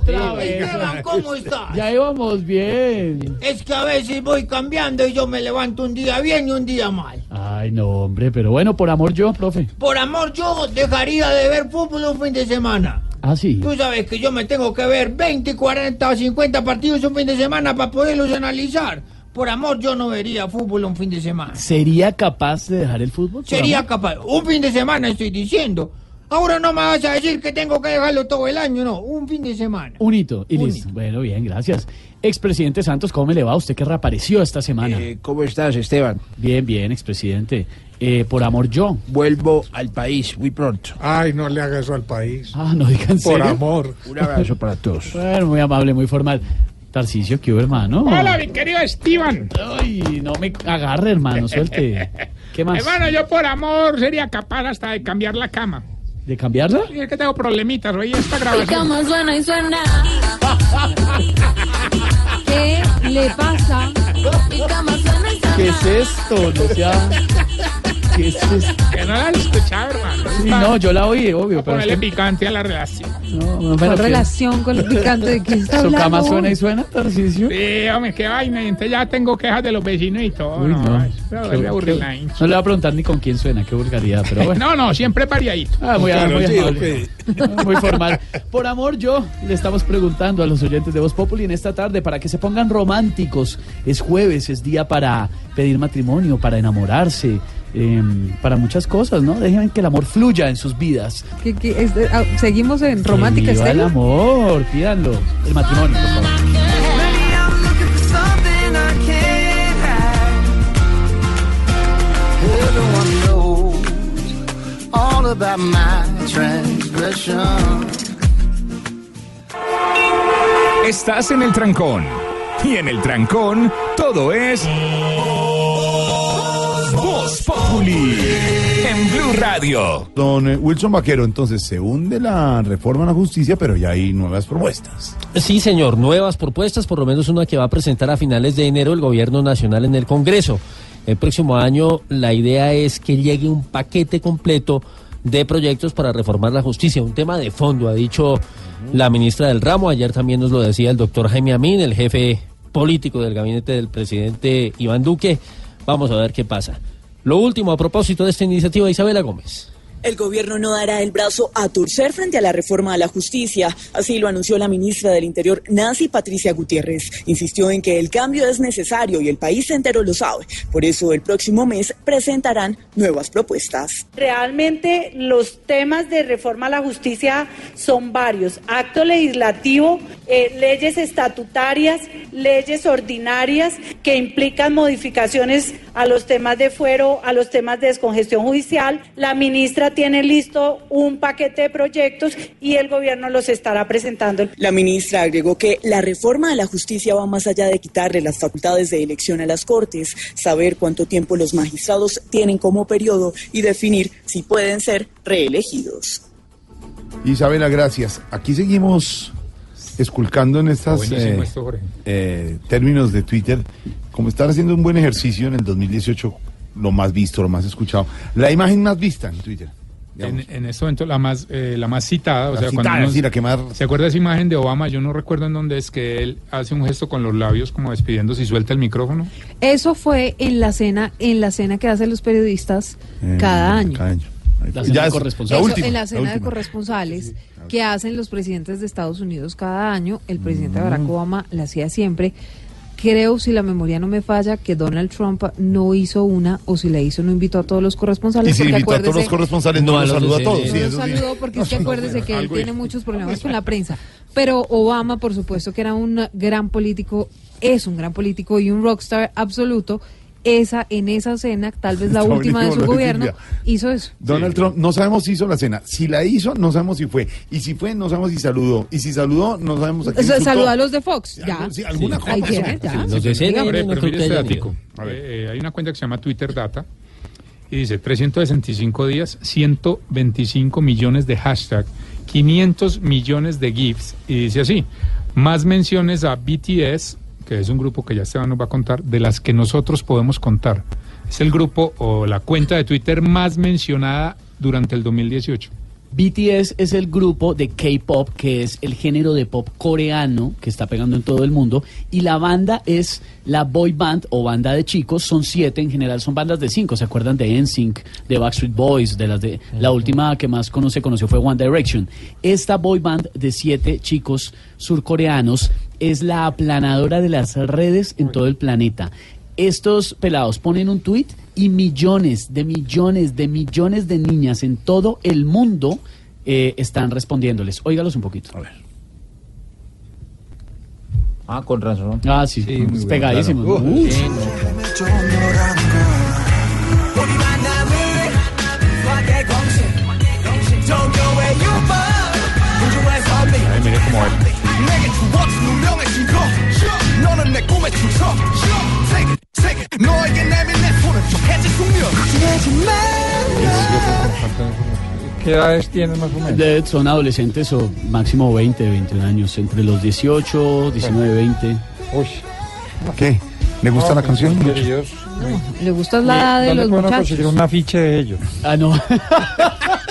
otra vez. Esteban, ¿cómo estás? Ya íbamos bien. Es que a veces voy cambiando y yo me levanto un día bien y un día mal. Ay, no, hombre, pero bueno, por amor yo, profe. Por amor, yo dejaría de ver fútbol un fin de semana. Ah, sí. Tú sabes que yo me tengo que ver 20, 40 o 50 partidos un fin de semana para poderlos analizar. Por amor, yo no vería fútbol un fin de semana. ¿Sería capaz de dejar el fútbol? Sería amor? capaz. Un fin de semana estoy diciendo. Ahora no me vas a decir que tengo que dejarlo todo el año, no. Un fin de semana. Un hito y Un listo. Bueno, bien, gracias. Expresidente Santos, ¿cómo me le va? Usted que reapareció esta semana. Eh, ¿Cómo estás, Esteban? Bien, bien, expresidente. Eh, por amor yo. Vuelvo al país muy pronto. Ay, no le haga eso al país. Ah, no digan Por serio? amor. Un abrazo para todos. Bueno, muy amable, muy formal. Tarcicio, ¿qué hubo, hermano? Hola, mi querido Esteban. Ay, no me agarre, hermano, suelte. ¿Qué más? Hermano, yo por amor sería capaz hasta de cambiar la cama. ¿De cambiarla? Y es que tengo problemitas, oye, esta grabación. cama suena y suena. ¿Qué le pasa? ¿Qué es esto? No sea... ¿Qué es (laughs) esto? Que no la has escuchado, hermano. Sí, no, yo la oí, obvio, pero... Ponerle que- picante a la relación. No, no, ¿Qué bueno, ¿qué? relación con el (laughs) picante de quién está ¿Su hablando? cama suena y suena, Tarcicio? Sí, hombre, qué vaina. Y entonces ya tengo quejas de los vecinos y todo. Uy, no. eso me Qué- vuelve aburrir qué- la hincha. no le voy a preguntar ni con quién suena, qué vulgaridad, pero (laughs) bueno. No, no, siempre variadito. Ah, muy, Claro, muy sí, amable. Muy formal. Por amor, yo le estamos preguntando a los oyentes de Voz Populi en esta tarde para que se pongan románticos. Es jueves, es día para pedir matrimonio, para enamorarse, em, para muchas cosas, ¿no? Dejen que el amor fluya en sus vidas. ¿Qué- qué es de- ah, Seguimos en romántica viva el amor, pídanlo. El matrimonio, por favor. Everyone knows all about my transgression. Estás en el trancón. Y en el trancón, todo es. Voz Populi. En Blue Radio. Don eh, Wilson Vaquero, entonces se hunde la reforma a la justicia, pero ya hay nuevas propuestas. Sí, señor, nuevas propuestas, por lo menos una que va a presentar a finales de enero el gobierno nacional en el Congreso. El próximo año la idea es que llegue un paquete completo de proyectos para reformar la justicia, un tema de fondo, ha dicho la ministra del ramo, ayer también nos lo decía el doctor Jaime Amin, el jefe político del gabinete del presidente Iván Duque. Vamos a ver qué pasa. Lo último a propósito de esta iniciativa, Isabela Gómez. El gobierno no dará el brazo a torcer frente a la reforma a la justicia. Así lo anunció la ministra del Interior, Nancy Patricia Gutiérrez. Insistió en que el cambio es necesario y el país entero lo sabe. Por eso el próximo mes presentarán nuevas propuestas. Realmente los temas de reforma a la justicia son varios. Acto legislativo, eh, leyes estatutarias, leyes ordinarias que implican modificaciones a los temas de fuero, a los temas de descongestión judicial. La ministra tiene listo un paquete de proyectos y el gobierno los estará presentando. La ministra agregó que la reforma a la justicia va más allá de quitarle las facultades de elección a las Cortes, saber cuánto tiempo los magistrados tienen como periodo y definir si pueden ser reelegidos. Isabela, gracias. Aquí seguimos esculcando en eh, esto, Jorge. eh, términos de Twitter, como estar haciendo un buen ejercicio en el 2018, lo más visto, lo más escuchado, la imagen más vista en Twitter. En, en este momento la más eh, la más citada, o La sea, citada, cuando uno- sí, la que más- se acuerda esa imagen de Obama, yo no recuerdo en dónde es que él hace un gesto con los labios como despidiéndose y suelta el micrófono. Eso fue en la cena, en la cena que hacen los periodistas Eh, cada año. Cada año. La cena Ya de es- corresponsales. la Eso, última, en la la cena de corresponsales que hacen los presidentes de Estados Unidos cada año, el presidente Mm. Barack Obama la hacía siempre. Creo, si la memoria no me falla, que Donald Trump no hizo una, o si la hizo, no invitó a todos los corresponsales. Y si invitó a todos los corresponsales, no, los saluda a todos. Sí, no saludó porque es que (laughs) acuérdese que él tiene muchos problemas con la prensa. Pero Obama, por supuesto, que era un gran político, es un gran político y un rockstar absoluto. Esa en esa cena, tal vez la (laughs) última de su gobierno, hizo eso. Donald Trump, no sabemos si hizo la cena. Si la hizo, no sabemos si fue. Y si fue, no sabemos si saludó. Y si saludó, no sabemos a quién O sea. Saludó a los de Fox, ya. Sí, alguna Ahí cosa este. Eh, eh, hay una cuenta que se llama Twitter Data y dice 365 días, 125 millones de hashtag, 500 millones de GIFs y dice así, más menciones a BTS, que es un grupo que ya Esteban nos va a contar, de las que nosotros podemos contar. Es el grupo o la cuenta de Twitter más mencionada durante el 2018. BTS es el grupo de K-pop, que es el género de pop coreano que está pegando en todo el mundo. Y la banda es la boy band o banda de chicos. Son siete, en general son bandas de cinco. ¿Se acuerdan de NSYNC, de Backstreet Boys? de las de La última que más conoce, conoció fue One Direction. Esta boy band de siete chicos surcoreanos es la aplanadora de las redes en todo el planeta. Estos pelados ponen un tweet y millones de millones de millones de niñas en todo el mundo eh, están respondiéndoles. Óigalos un poquito. A ver. Ah, con razón. Ah, sí, pegadísimo. Sí, Ay, 내게 주어진 운명의 증거 너는 내 꿈의 출처 Take it, take it 너에게 내민 내 손은 족해진 숙명 ¿Qué edades tienen más o menos? son adolescentes o máximo 20, 21 años, entre los 18, 19, 20. Uy. ¿Qué? ¿Le gusta la canción? Le gusta la edad de los muchachos. un afiche de ellos? Ah, no. (laughs)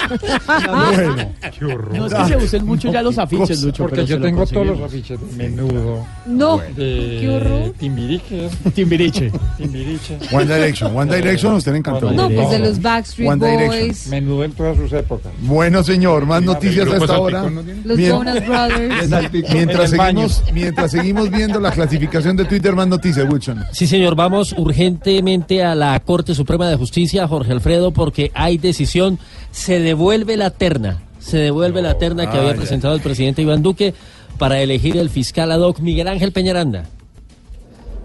Bueno, qué horror. No es que se usen mucho ya los afiches, Lucho. Porque pero yo tengo todos los afiches de menudo. No, de qué horror. Timbiriche. Timbiriche. Timbiriche. One Direction. One Direction a usted le encantó. No, pues de los Backstreet One Direction. Boys, Menudo en todas sus épocas. Bueno, señor, más noticias a esta hora. No tiene? los Jonas Brothers. (laughs) Mientras seguimos, mientras seguimos viendo la clasificación de Twitter, más noticias, Wilson. Sí, señor, vamos urgentemente a la Corte Suprema de Justicia, Jorge Alfredo, porque hay decisión. Se devuelve la terna, se devuelve la terna que Ah, había ya. presentado el presidente Iván Duque para elegir el fiscal ad hoc Miguel Ángel Peñaranda.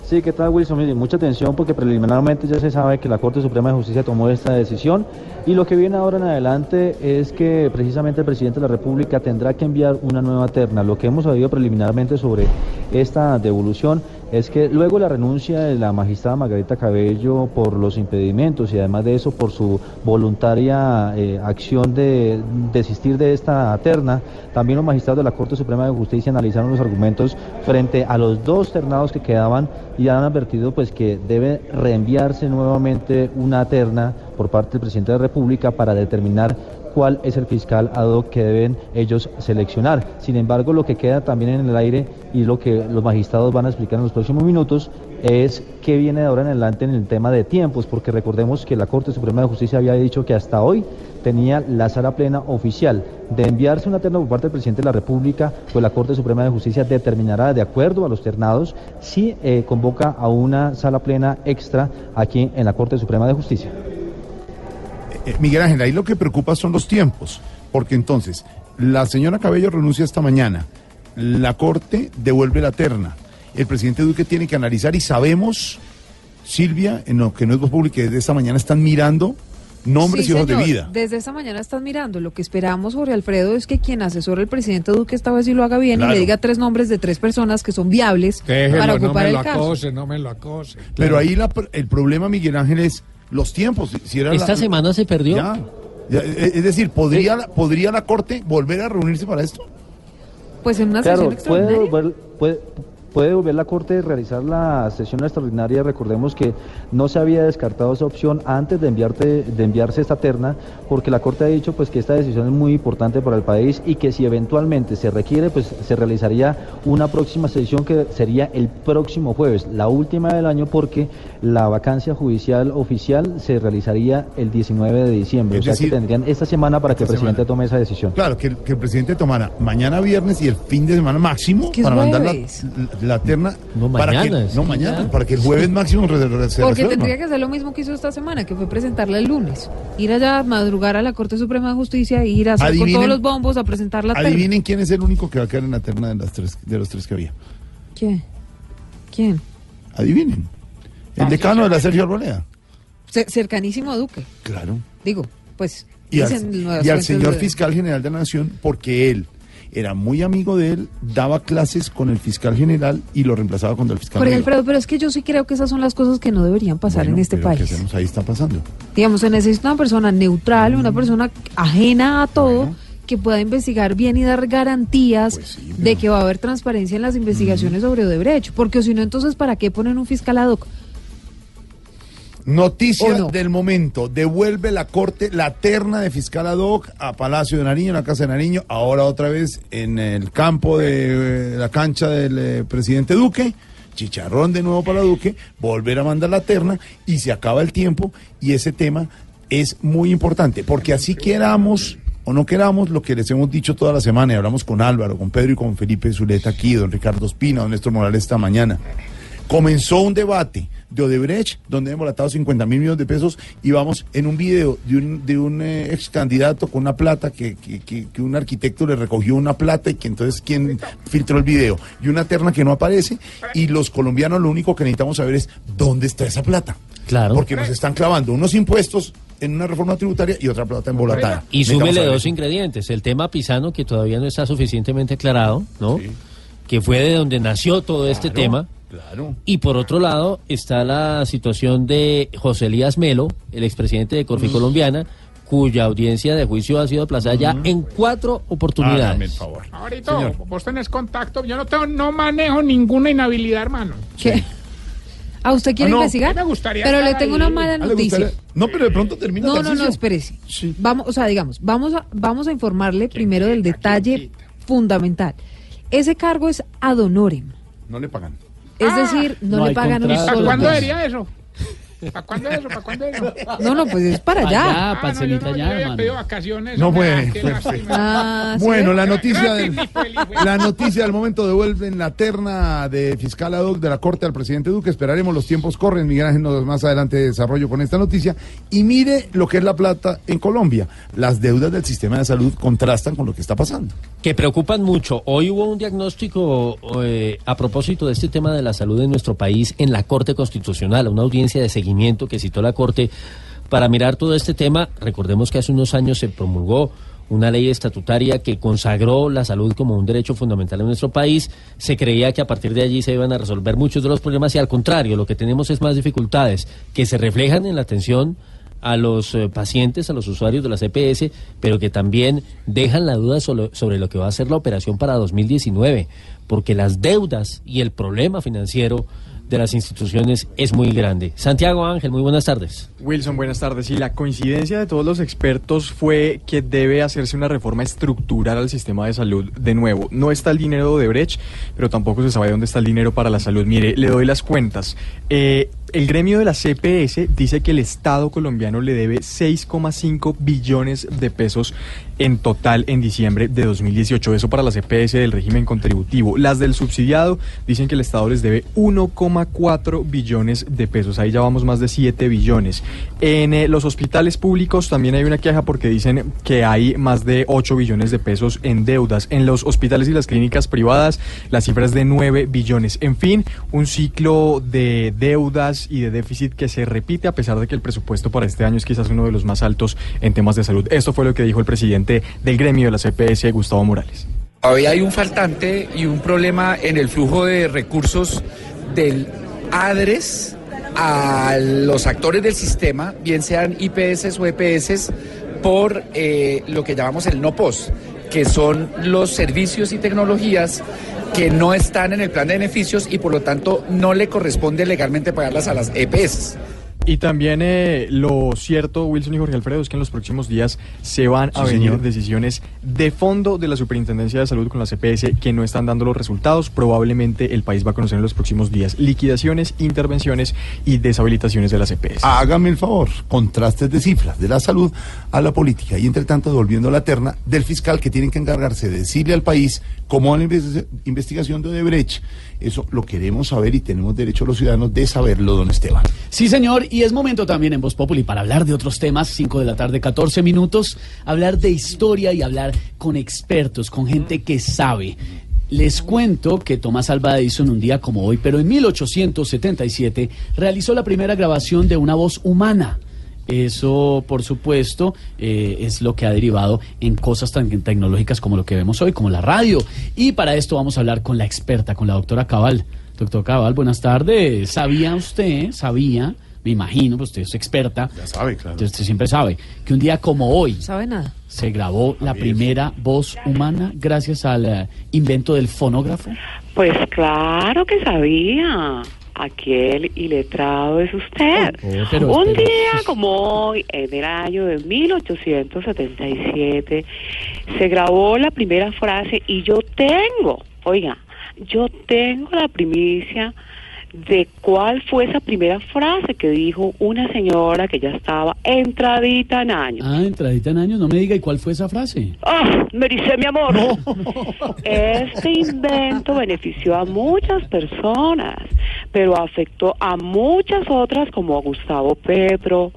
Sí, ¿qué tal Wilson? Mire, mucha atención porque preliminarmente ya se sabe que la Corte Suprema de Justicia tomó esta decisión y lo que viene ahora en adelante es que precisamente el presidente de la República tendrá que enviar una nueva terna. Lo que hemos sabido preliminarmente sobre esta devolución es que luego la renuncia de la magistrada Margarita Cabello por los impedimentos y además de eso por su voluntaria eh, acción de desistir de esta terna, también los magistrados de la Corte Suprema de Justicia analizaron los argumentos frente a los dos ternados que quedaban y han advertido pues que debe reenviarse nuevamente una terna por parte del presidente de la República para determinar cuál es el fiscal ad hoc que deben ellos seleccionar. Sin embargo, lo que queda también en el aire y lo que los magistrados van a explicar en los próximos minutos es qué viene de ahora en adelante en el tema de tiempos, porque recordemos que la Corte Suprema de Justicia había dicho que hasta hoy tenía la sala plena oficial. De enviarse una terna por parte del presidente de la República, pues la Corte Suprema de Justicia determinará, de acuerdo a los ternados, si eh, convoca a una sala plena extra aquí en la Corte Suprema de Justicia. Eh, Miguel Ángel, ahí lo que preocupa son los tiempos, porque entonces la señora Cabello renuncia esta mañana, la Corte devuelve la terna, el presidente Duque tiene que analizar y sabemos, Silvia, en lo que no es voz pública, que desde esta mañana están mirando nombres Sí, y ojos de vida. Desde esta mañana están mirando. Lo que esperamos, Jorge Alfredo, es que quien asesore al presidente Duque esta vez sí lo haga bien y le diga tres nombres de tres personas que son viables Déjelo, para no ocupar me el lo caso. acose, no me lo acose. Pero ahí la pr- el problema, Miguel Ángel, es los tiempos. Si era Esta la- semana se perdió. Ya. Ya, eh, Es decir, ¿podría, la- ¿podría la Corte volver a reunirse para esto? Pues en una Claro, sesión puede extraordinaria. volver, puede, puede volver la Corte a realizar la sesión extraordinaria. Recordemos que no se había descartado esa opción antes de, enviarte, de enviarse esta terna, porque la Corte ha dicho pues que esta decisión es muy importante para el país y que si eventualmente se requiere, pues se realizaría una próxima sesión que sería el próximo jueves, la última del año, porque la vacancia judicial oficial se realizaría el 19 de diciembre. Es o sea decir, que tendrían esta semana para que el presidente semana. tome esa decisión. Claro, que el, que el presidente tomara mañana viernes y el fin de semana máximo para mandar la, jueves. La terna. No, para mañana, que, no mañana, para que el jueves máximo se Porque tendría que hacer lo mismo que hizo esta semana, que fue presentarla el lunes. Ir allá, madrugar a la Corte Suprema de Justicia, ir a hacer con Adivinen- todos los bombos a presentar la terna. Adivinen quién es el único que va a quedar en la terna de, las tres, de los tres que había. ¿Quién? ¿Quién? Adivinen. El decano de la Sergio Arboleda. Ce- cercanísimo a Duque. Claro. Digo, pues Y al, dicen nuevas y al fuentes señor de- fiscal general de la Nación, porque él era muy amigo de él, daba clases con el fiscal general y lo reemplazaba con el fiscal general. Alfredo, pero es que yo sí creo que esas son las cosas que no deberían pasar en este Pero ¿qué país. hacemos? Ahí está pasando. Digamos, se necesita una persona neutral, Mm. una persona ajena a todo, que pueda investigar bien y dar garantías Pues de que va a haber transparencia en las investigaciones sobre Odebrecht. Porque si no, entonces, ¿para qué ponen un fiscal ad hoc? Noticia del momento. Devuelve la corte la terna de fiscal ad hoc a Palacio de Nariño, en la Casa de Nariño, ahora otra vez en el campo de eh, la cancha del eh, presidente Duque. Chicharrón de nuevo para Duque, volver a mandar la terna y se acaba el tiempo y ese tema es muy importante, porque así queramos o no queramos lo que les hemos dicho toda la semana y hablamos con Álvaro, con Pedro y con Felipe Zuleta aquí, don Ricardo Espina, don Néstor Morales esta mañana. Comenzó un debate de Odebrecht, donde hemos latado 50 mil millones de pesos y vamos en un video de un, de un eh, ex candidato con una plata, que, que, que- que un arquitecto le recogió una plata y que entonces quien filtró el video, y una terna que no aparece, y los colombianos lo único que necesitamos saber es dónde está esa plata. Claro. Porque nos están clavando unos impuestos en una reforma tributaria y otra plata embolatada. Y súmele dos ingredientes. El tema Pisano, que todavía no está suficientemente aclarado, ¿no? Que fue de donde nació todo este tema. Claro. Y por otro lado está la situación de José Elías Melo, el expresidente de Corfi Colombiana, cuya audiencia de juicio ha sido aplazada ya en cuatro oportunidades. Hágame el favor. Ahorita, Señor. vos tenés contacto. Yo no tengo, no manejo ninguna inhabilidad, hermano. ¿Qué? ¿A usted quiere Ah, no, investigar? me gustaría Pero le tengo ahí. una mala Ah, ¿le noticia. No, pero de pronto termina No, no, no, espérese. Vamos, o sea, digamos, vamos a, vamos a informarle primero del detalle fundamental. Ese cargo es ad honorem. No le pagan. Es Ah, decir, no, no le pagan un contrato. ¿Para solo cuándo sería eso? ¿Para cuándo eso? ¿Para cuándo eso? (laughs) No, no, pues es para allá. Allá, Ah, para no, yo había pedido vacaciones. No puede. ah, qué lástima. Ah, ¿sí Bueno, la noticia del, la noticia del momento devuelven la terna de fiscal ad hoc de la Corte al presidente Duque. Esperaremos, los tiempos corren. Miguel Ángel nos más adelante desarrollo con esta noticia. Y mire lo que es la plata en Colombia. Las deudas del sistema de salud contrastan con lo que está pasando. que preocupan mucho. Hoy hubo un diagnóstico eh, a propósito de este tema de la salud en nuestro país en la Corte Constitucional, una audiencia de seguimiento que citó la Corte para mirar todo este tema. Recordemos que hace unos años se promulgó una ley estatutaria que consagró la salud como un derecho fundamental en nuestro país. Se creía que a partir de allí se iban a resolver muchos de los problemas y al contrario, lo que tenemos es más dificultades que se reflejan en la atención a los eh, pacientes, a los usuarios de las EPS, pero que también dejan la duda sobre lo que va a ser la operación para 2019, porque las deudas y el problema financiero de las instituciones es muy grande. Santiago Ángel, muy buenas tardes. Wilson, buenas tardes. Y la coincidencia de todos los expertos fue que debe hacerse una reforma estructural al sistema de salud de nuevo. No está el dinero de Brecht, pero tampoco se sabe dónde está el dinero para la salud. Mire, le doy las cuentas. Eh, el gremio de la CPS dice que el Estado colombiano le debe 6,5 billones de pesos en total en diciembre de 2018. Eso para la CPS del régimen contributivo. Las del subsidiado dicen que el Estado les debe 1,4 billones de pesos. Ahí ya vamos más de 7 billones. En eh, los hospitales públicos también hay una queja porque dicen que hay más de 8 billones de pesos en deudas. En los hospitales y las clínicas privadas la cifra es de 9 billones. En fin, un ciclo de deudas y de déficit que se repite a pesar de que el presupuesto para este año es quizás uno de los más altos en temas de salud. Esto fue lo que dijo el presidente del gremio de la CPS, Gustavo Morales. Todavía hay un faltante y un problema en el flujo de recursos del ADRES a los actores del sistema, bien sean IPS o EPS, por eh, lo que llamamos el no POS, que son los servicios y tecnologías que no están en el plan de beneficios y por lo tanto no le corresponde legalmente pagarlas a las EPS. Y también eh, lo cierto, Wilson y Jorge Alfredo, es que en los próximos días se van a venir señor. decisiones de fondo de la Superintendencia de Salud con la CPS que no están dando los resultados. Probablemente el país va a conocer en los próximos días liquidaciones, intervenciones y deshabilitaciones de la CPS. Hágame el favor, contrastes de cifras de la salud a la política y entre tanto devolviendo la terna del fiscal que tiene que encargarse de decirle al país cómo va la investi- investigación de Odebrecht. Eso lo queremos saber y tenemos derecho los ciudadanos de saberlo, don Esteban. Sí, señor, y es momento también en Voz Populi para hablar de otros temas, 5 de la tarde, 14 minutos, hablar de historia y hablar con expertos, con gente que sabe. Les cuento que Tomás Alva Edison un día como hoy, pero en 1877, realizó la primera grabación de una voz humana. Eso, por supuesto, eh, es lo que ha derivado en cosas tan tecnológicas como lo que vemos hoy, como la radio. Y para esto vamos a hablar con la experta, con la doctora Cabal. Doctor Cabal, buenas tardes. ¿Sabía usted, sabía, me imagino, pues usted es experta, Ya sabe, claro. entonces usted siempre sabe, que un día como hoy ¿Sabe nada? se grabó la primera voz humana gracias al eh, invento del fonógrafo? Pues claro que sabía. Aquel iletrado es usted. Oh, pero Un día como hoy, en el año de 1877, se grabó la primera frase y yo tengo, oiga, yo tengo la primicia de cuál fue esa primera frase que dijo una señora que ya estaba entradita en años. Ah, entradita en años, no me diga, ¿y cuál fue esa frase? ¡Ah! Me dice mi amor. Este invento benefició a muchas personas, pero afectó a muchas otras como a Gustavo Petro,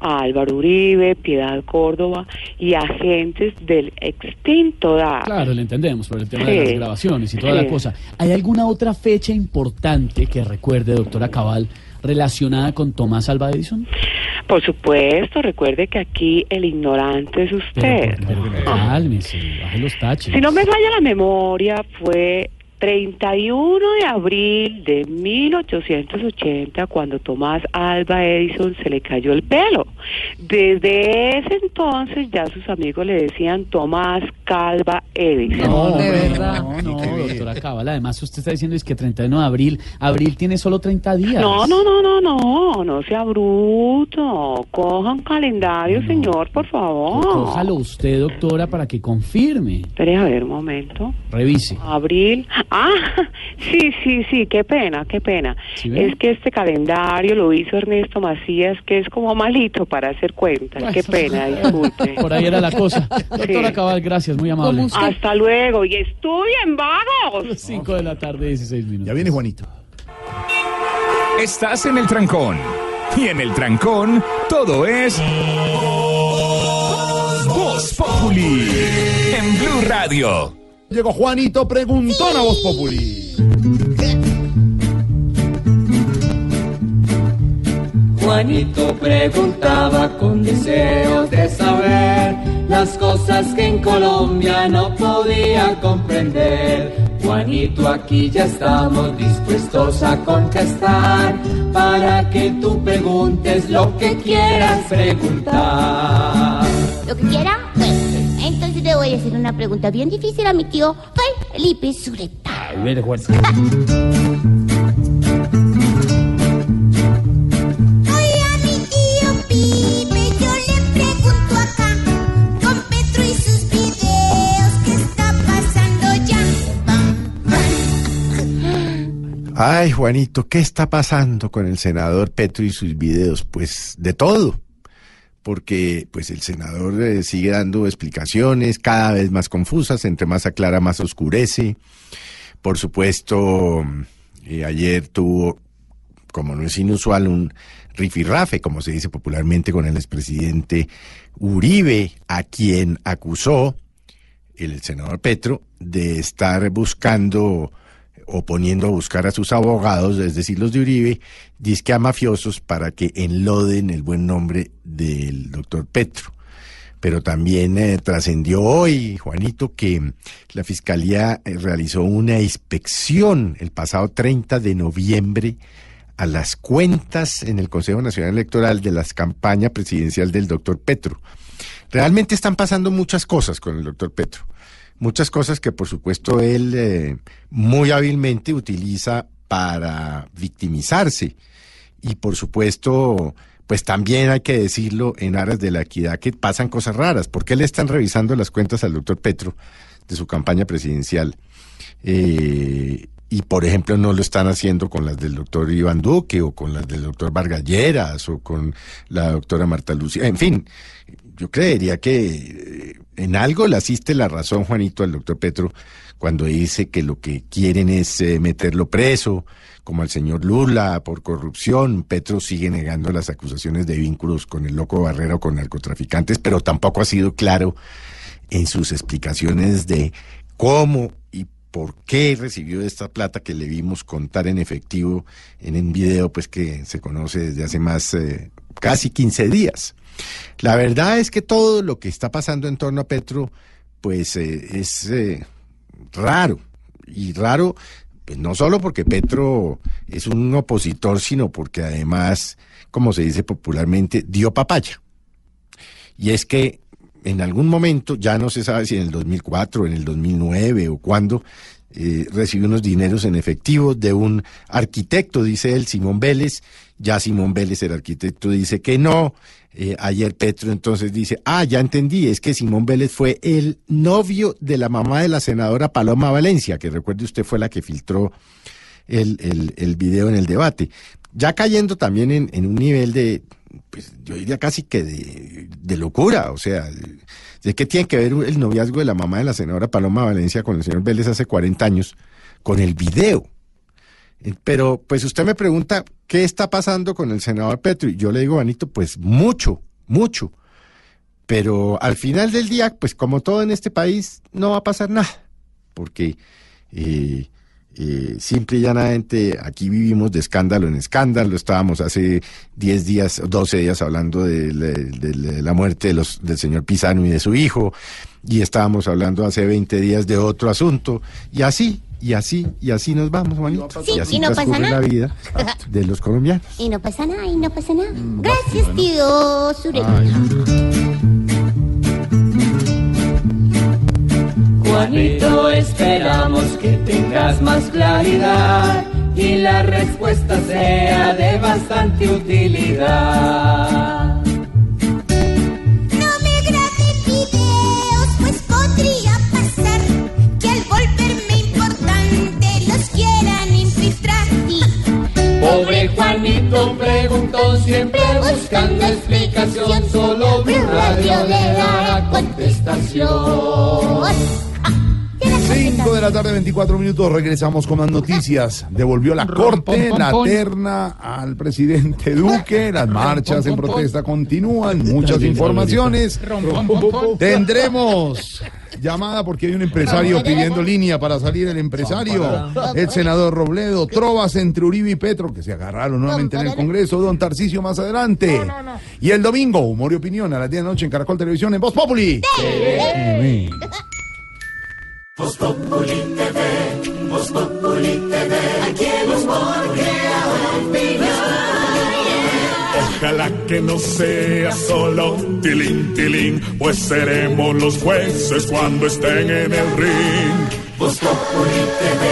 a Álvaro Uribe, Piedad Córdoba y agentes del extinto DAR. Claro, le entendemos por el tema Sí. de las grabaciones y toda Sí. la cosa. ¿Hay alguna otra fecha importante que recuerde, doctora Cabal, relacionada con Tomás Alva Edison? Por supuesto, recuerde que aquí el ignorante es usted. Pero cálmese, baje los taches. Si no me falla la memoria, fue 31 de abril de 1880 cuando Tomás Alba Edison se le cayó el pelo. Desde ese entonces ya sus amigos le decían Tomás Calva Edison. No, hombre, no, no, doctora Cabal. Además, usted está diciendo es que 31 de abril, abril tiene solo 30 días. No, no, no, no, no, no sea bruto. Coja un calendario, señor, por favor. Cójalo usted, doctora, para que confirme. Espere a ver un momento. Revise. Abril. Ah, (laughs) sí, sí, sí, qué pena, qué pena. Es que este calendario lo hizo Ernesto Macías, que es como malito para hacer cuentas. Qué pena, disculpe. (laughs) Por ahí era la cosa. Doctora Sí. Cabal, gracias, muy amable. Hasta luego y estudien, vagos. 5 de la tarde, 16 minutos. Ya viene Juanito. Estás en el trancón. Y en el trancón, todo es. Voz Populi. En Blue Radio. Llegó Juanito Preguntón a Voz Populi. Juanito preguntaba con deseos de saber las cosas que en Colombia no podía comprender. Juanito, aquí ya estamos dispuestos a contestar para que tú preguntes lo que quieras preguntar. ¿Lo que quiera? Le voy a hacer una pregunta bien difícil a mi tío Felipe Zuleta. Oye, a mi tío Pipe, yo le pregunto acá, con Petro y sus videos, ¿qué está pasando ya? Ay, Juanito, ¿qué está pasando con el senador Petro y sus videos? Pues de todo. Porque pues el senador eh, sigue dando explicaciones cada vez más confusas, entre más aclara, más oscurece. Por supuesto, eh, ayer tuvo, como no es inusual, un rifirrafe, como se dice popularmente, con el expresidente Uribe, a quien acusó el senador Petro de estar buscando o poniendo a buscar a sus abogados, es decir, los de Uribe, disque a mafiosos para que enloden el buen nombre del doctor Petro. Pero también eh, trascendió hoy, Juanito, que la Fiscalía eh, realizó una inspección el pasado 30 de noviembre a las cuentas en el Consejo Nacional Electoral de las campañas presidencial del doctor Petro. Realmente están pasando muchas cosas con el doctor Petro. Muchas cosas que por supuesto él eh, muy hábilmente utiliza para victimizarse. Y por supuesto, pues también hay que decirlo en aras de la equidad que pasan cosas raras. ¿Por qué le están revisando las cuentas al doctor Petro de su campaña presidencial? Eh, y por ejemplo no lo están haciendo con las del doctor Iván Duque o con las del doctor Vargas Lleras o con la doctora Marta Lucía. En fin, yo creería que eh, en algo le asiste la razón, Juanito, al doctor Petro cuando dice que lo que quieren es eh, meterlo preso, como al señor Lula por corrupción. Petro sigue negando las acusaciones de vínculos con el loco Barrera o con narcotraficantes, pero tampoco ha sido claro en sus explicaciones de cómo y por qué recibió esta plata que le vimos contar en efectivo en un video pues que se conoce desde hace más eh, casi 15 días. La verdad es que todo lo que está pasando en torno a Petro pues eh, es eh, raro y raro pues no solo porque Petro es un opositor, sino porque además, como se dice popularmente, dio papaya. Y es que en algún momento, ya no se sabe si en el 2004, en el 2009 o cuándo, eh, recibió unos dineros en efectivo de un arquitecto, dice él, Simón Vélez. Ya Simón Vélez, el arquitecto, dice que no. Eh, ayer Petro entonces dice, ah, ya entendí, es que Simón Vélez fue el novio de la mamá de la senadora Paloma Valencia, que recuerde usted fue la que filtró el, el, el video en el debate. Ya cayendo también en, en un nivel de, pues yo diría casi que de, de locura, o sea, de, qué tiene que ver el noviazgo de la mamá de la senadora Paloma Valencia con el señor Vélez hace 40 años, con el video. Eh, Pero pues usted me pregunta, ¿qué está pasando con el senador Petro? Y yo le digo, Vanito, pues mucho, mucho. Pero al final del día, pues como todo en este país, no va a pasar nada. Porque eh, eh, simple y llanamente aquí vivimos de escándalo en escándalo. Estábamos hace 10 días, 12 días hablando de, la- de muerte de los, del señor Pisano y de su hijo. Y estábamos hablando hace 20 días de otro asunto. Y así, y así, y así nos vamos, Juanito. Sí, y así y no pasa nada. la vida de los colombianos. Y no pasa nada, y no pasa nada. Gracias, tío Sureña. Juanito, esperamos que tengas más claridad y la respuesta sea de bastante utilidad. No me graben videos, pues podría pasar que al volverme importante los quieran infiltrar. Y Pobre Juanito preguntó siempre buscando explicación, solo Blue Radio le dará contestación. 5 de la tarde, 24 minutos. Regresamos con más noticias. Devolvió la corte, la terna al presidente Duque. Las marchas en protesta continúan. Muchas informaciones. Tendremos llamada porque hay un empresario pidiendo línea para salir el empresario. El senador Robledo, trovas entre Uribe y Petro, que se agarraron nuevamente en el Congreso. Don Tarcicio más adelante. Y el domingo, humor y opinión a las 10 de la noche en Caracol Televisión en Voz Populi. TV. Voz Populi TV, Voz Populi TV, aquí crea Ojalá que no sea solo tilín, tilín, pues seremos los jueces cuando estén en el ring. Voz Populi TV,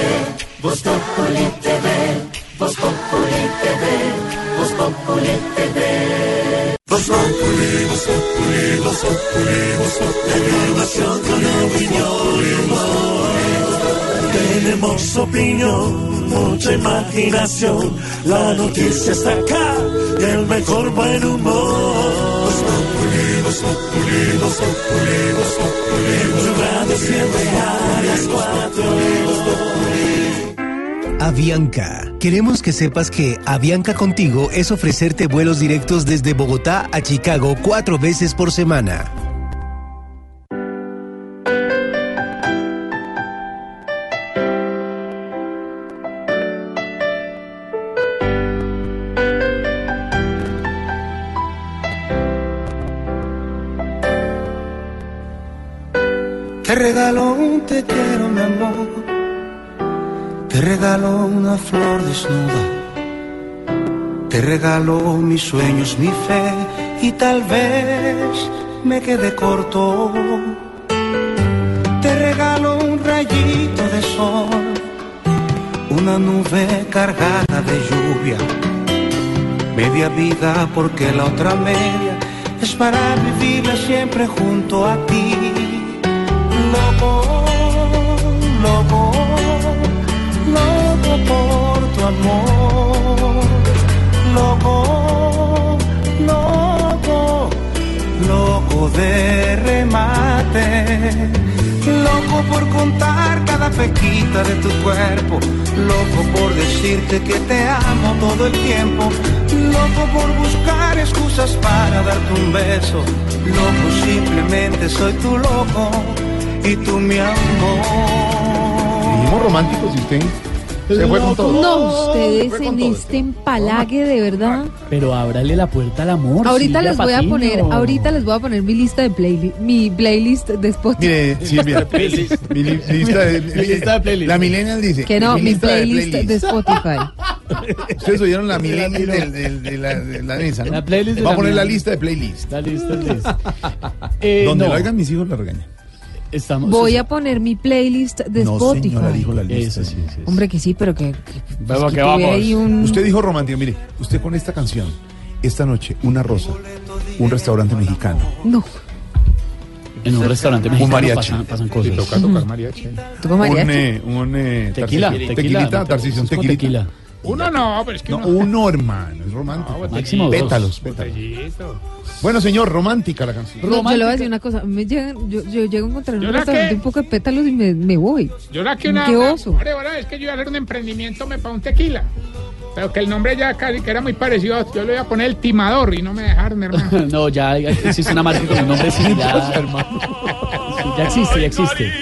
Voz Populi TV, Voz Populi TV, Voz Populi TV. Voz Populi, Voz Populi, Voz Populi, Voz Populi. Tenemos opinión, mucha imaginación. La noticia está acá y el mejor buen humor. Voz Populi, Voz Populi, Voz Populi, Voz Populi. Siempre a las cuatro. Avianca. Queremos que sepas que Avianca contigo es ofrecerte vuelos directos desde Bogotá a Chicago cuatro veces por semana. Te regalo una flor desnuda. Te regalo mis sueños, mi fe y tal vez me quede corto. Te regalo un rayito de sol, una nube cargada de lluvia. Media vida porque la otra media es para vivirla siempre junto a ti. Amor. Loco, loco, loco de remate. Loco por contar cada pequita de tu cuerpo. Loco por decirte que te amo todo el tiempo. Loco por buscar excusas para darte un beso. Loco, simplemente soy tu loco y tú mi amor. Fuimos románticos y usted se fue con todo. No, ustedes en todo. este empalague de verdad. Pero ábrale la puerta al amor. Ahorita Silvia les voy a poner, ahorita les voy a poner mi lista de playlist, mi playlist de Spotify. Mire, Silvia, (laughs) mi li- lista de, Mi lista de playlist. La Millennial dice. Que no, mi lista de playlist de Spotify. (laughs) Ustedes oyeron la (laughs) Millennial de, la, de la mesa, ¿no? La playlist de Va a poner la lista de playlist. La lista de playlist. Eh, Donde no, lo oigan mis hijos la regañan. Estamos, Voy a poner mi playlist de no, Spotify. señora, dijo la lista. Eso sí, sí. Hombre, que sí, pero que, que- que vamos. ahí un... Usted dijo romántico. Mire, usted con esta canción, esta noche, una rosa, un restaurante mexicano, No, En un restaurante mexicano mariachi. pasan, cosas. toca tocar mariachi. ¿tuvo un, mariachi? eh, un eh, Tequila, tequila. tequilita, un tequilita. tequila. Uno no, pero es que No, uno... uno, hermano, es romántico. Máximo dos. Pétalos, pétalos. Bueno, señor, romántica la canción. No, yo le voy a decir una cosa. Me llegan, yo, yo llego a encontrar en ¿Yo un restaurante qué? un poco de pétalos y me, me voy. Yo la que una... Qué oso. Hombre, ahora es que yo iba a hacer un emprendimiento me para un tequila. Pero que el nombre ya casi que era muy parecido. Yo le iba a poner el timador y no me dejaron, hermano. (laughs) No, ya existe una marca con un nombre similar. (laughs) Sí, ya existe, ya existe.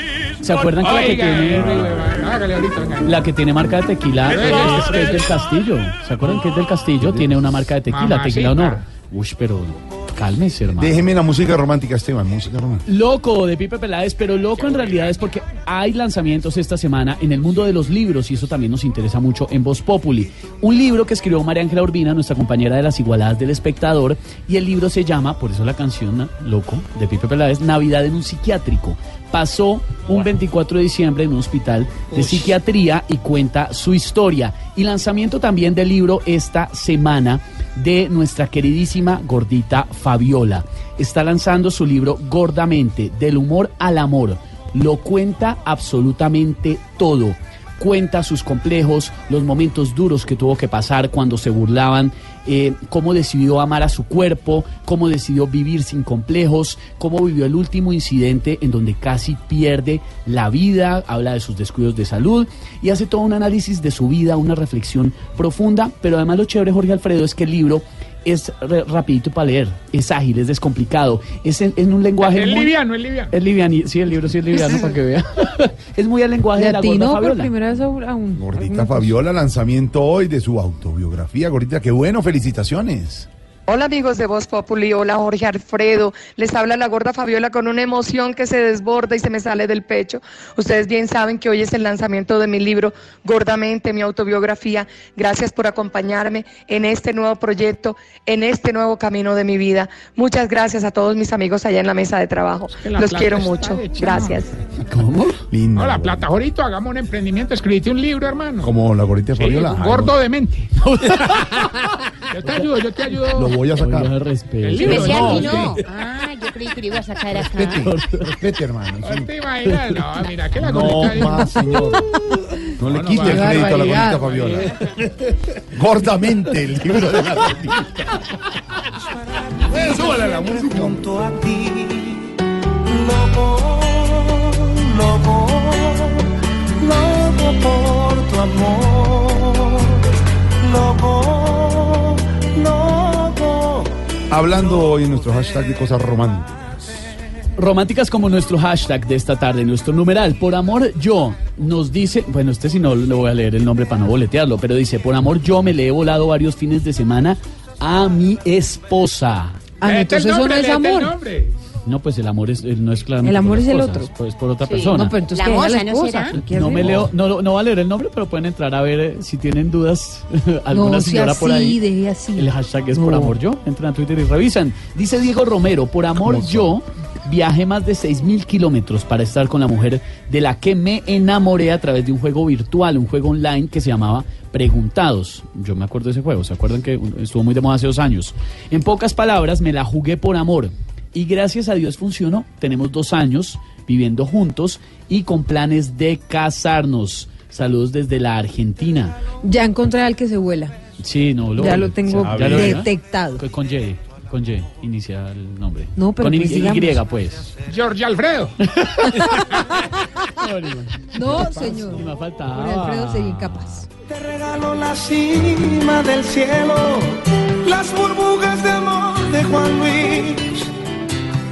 ¿Se acuerdan que la que Oiga, tiene, oiga, ahorita, venga. la que tiene marca de tequila es, ya, es del Castillo? ¿Se acuerdan que es del Castillo? Tiene una marca de tequila, Mamacita. Tequila Honor. Uy, pero cálmese, hermano. Déjeme la música romántica, Esteban, música romántica. Loco de Pipe Peláez, pero loco en realidad es porque hay lanzamientos esta semana en el mundo de los libros y eso también nos interesa mucho en Voz Populi. Un libro que escribió María Ángela Urbina, nuestra compañera de las igualadas del espectador, y el libro se llama, por eso la canción. Loco de Pipe Peláez, Navidad en un psiquiátrico. Pasó un 24 de diciembre en un hospital de psiquiatría y cuenta su historia. Y lanzamiento también del libro esta semana de nuestra queridísima gordita Fabiola. Está lanzando su libro Gordamente, del humor al amor. Lo cuenta absolutamente todo. Cuenta sus complejos, los momentos duros que tuvo que pasar cuando se burlaban, eh, cómo decidió amar a su cuerpo, cómo decidió vivir sin complejos, cómo vivió el último incidente en donde casi pierde la vida, habla de sus descuidos de salud y hace todo un análisis de su vida, una reflexión profunda, pero además lo chévere, Jorge Alfredo, es que el libro es re- rapidito para leer, es ágil, es descomplicado, es en, en un lenguaje Es muy... liviano, es liviano. Es liviano, sí, el libro sí es liviano (laughs) para que vea. (laughs) es muy al lenguaje de la gorda Latino por Fabiola. primera vez a un... a un- Gordita. Fabiola, lanzamiento hoy de su autobiografía. Gordita, qué bueno, felicitaciones. Hola amigos de Voz Populi, hola Jorge Alfredo, les habla la gorda Fabiola con una emoción que se desborda y se me sale del pecho. Ustedes bien saben que hoy es el lanzamiento de mi libro Gordamente, mi autobiografía. Gracias por acompañarme en este nuevo proyecto, en este nuevo camino de mi vida. Muchas gracias a todos mis amigos allá en la mesa de trabajo. que Los quiero mucho. hecha. Gracias. ¿Cómo? Hola, plata, ahorita hagamos un emprendimiento. Escribiste un libro, hermano. Como la gordita Sí, Fabiola. Ay, gordo de mente. (laughs) yo te ayudo, yo te ayudo. Voy a sacar. Oiga, respeto. El libro, decía no, sí. no. Ah, yo creí que lo iba a sacar acá. Respete, respete, hermano. No te imaginas, no, mira, que la No más, señor. No (laughs) le no quite el crédito a la gordita Fabiola. Gordamente, el libro de la. Súbale la música. junto a ti. Loco, loco, loco por tu amor. Loco. Hablando hoy en nuestro hashtag de cosas románticas. Románticas como nuestro hashtag de esta tarde, nuestro numeral, por amor yo, nos dice, bueno, este si no le voy a leer el nombre para no boletearlo, pero dice, por amor yo me le he volado varios fines de semana a mi esposa. Ah, entonces eso no nombre, es amor. No, pues el amor es, no es claramente El amor por es el cosas, otro. Pues por otra Sí. persona. No, pero entonces La moza, ¿no será? ¿qué No me leo, no, no va a leer el nombre, pero pueden entrar a ver eh, si tienen dudas. (laughs) alguna No, sea señora por así, ahí. así. El hashtag es por amor yo. Entran a Twitter y revisan. Dice Diego Romero, por amor yo viajé más de 6 mil kilómetros para estar con la mujer de la que me enamoré a través de un juego virtual, un juego online que se llamaba Preguntados. Yo me acuerdo de ese juego, ¿se acuerdan que estuvo muy de moda hace dos años? En pocas palabras, me la jugué por amor. Y gracias a Dios funcionó. Tenemos dos años viviendo juntos y con planes de casarnos. Saludos desde la Argentina. Ya encontré al que se vuela. Sí, no lo Ya lo tengo ¿Ya lo- detectado. Con- Con Y, con Y, inicia el nombre. No, pero con pues Y, digamos. Pues. George Alfredo. (laughs) No, señor. Ni me faltaba. Jorge Alfredo sería incapaz. Te regalo la cima del cielo, las burbujas de amor de Juan Luis.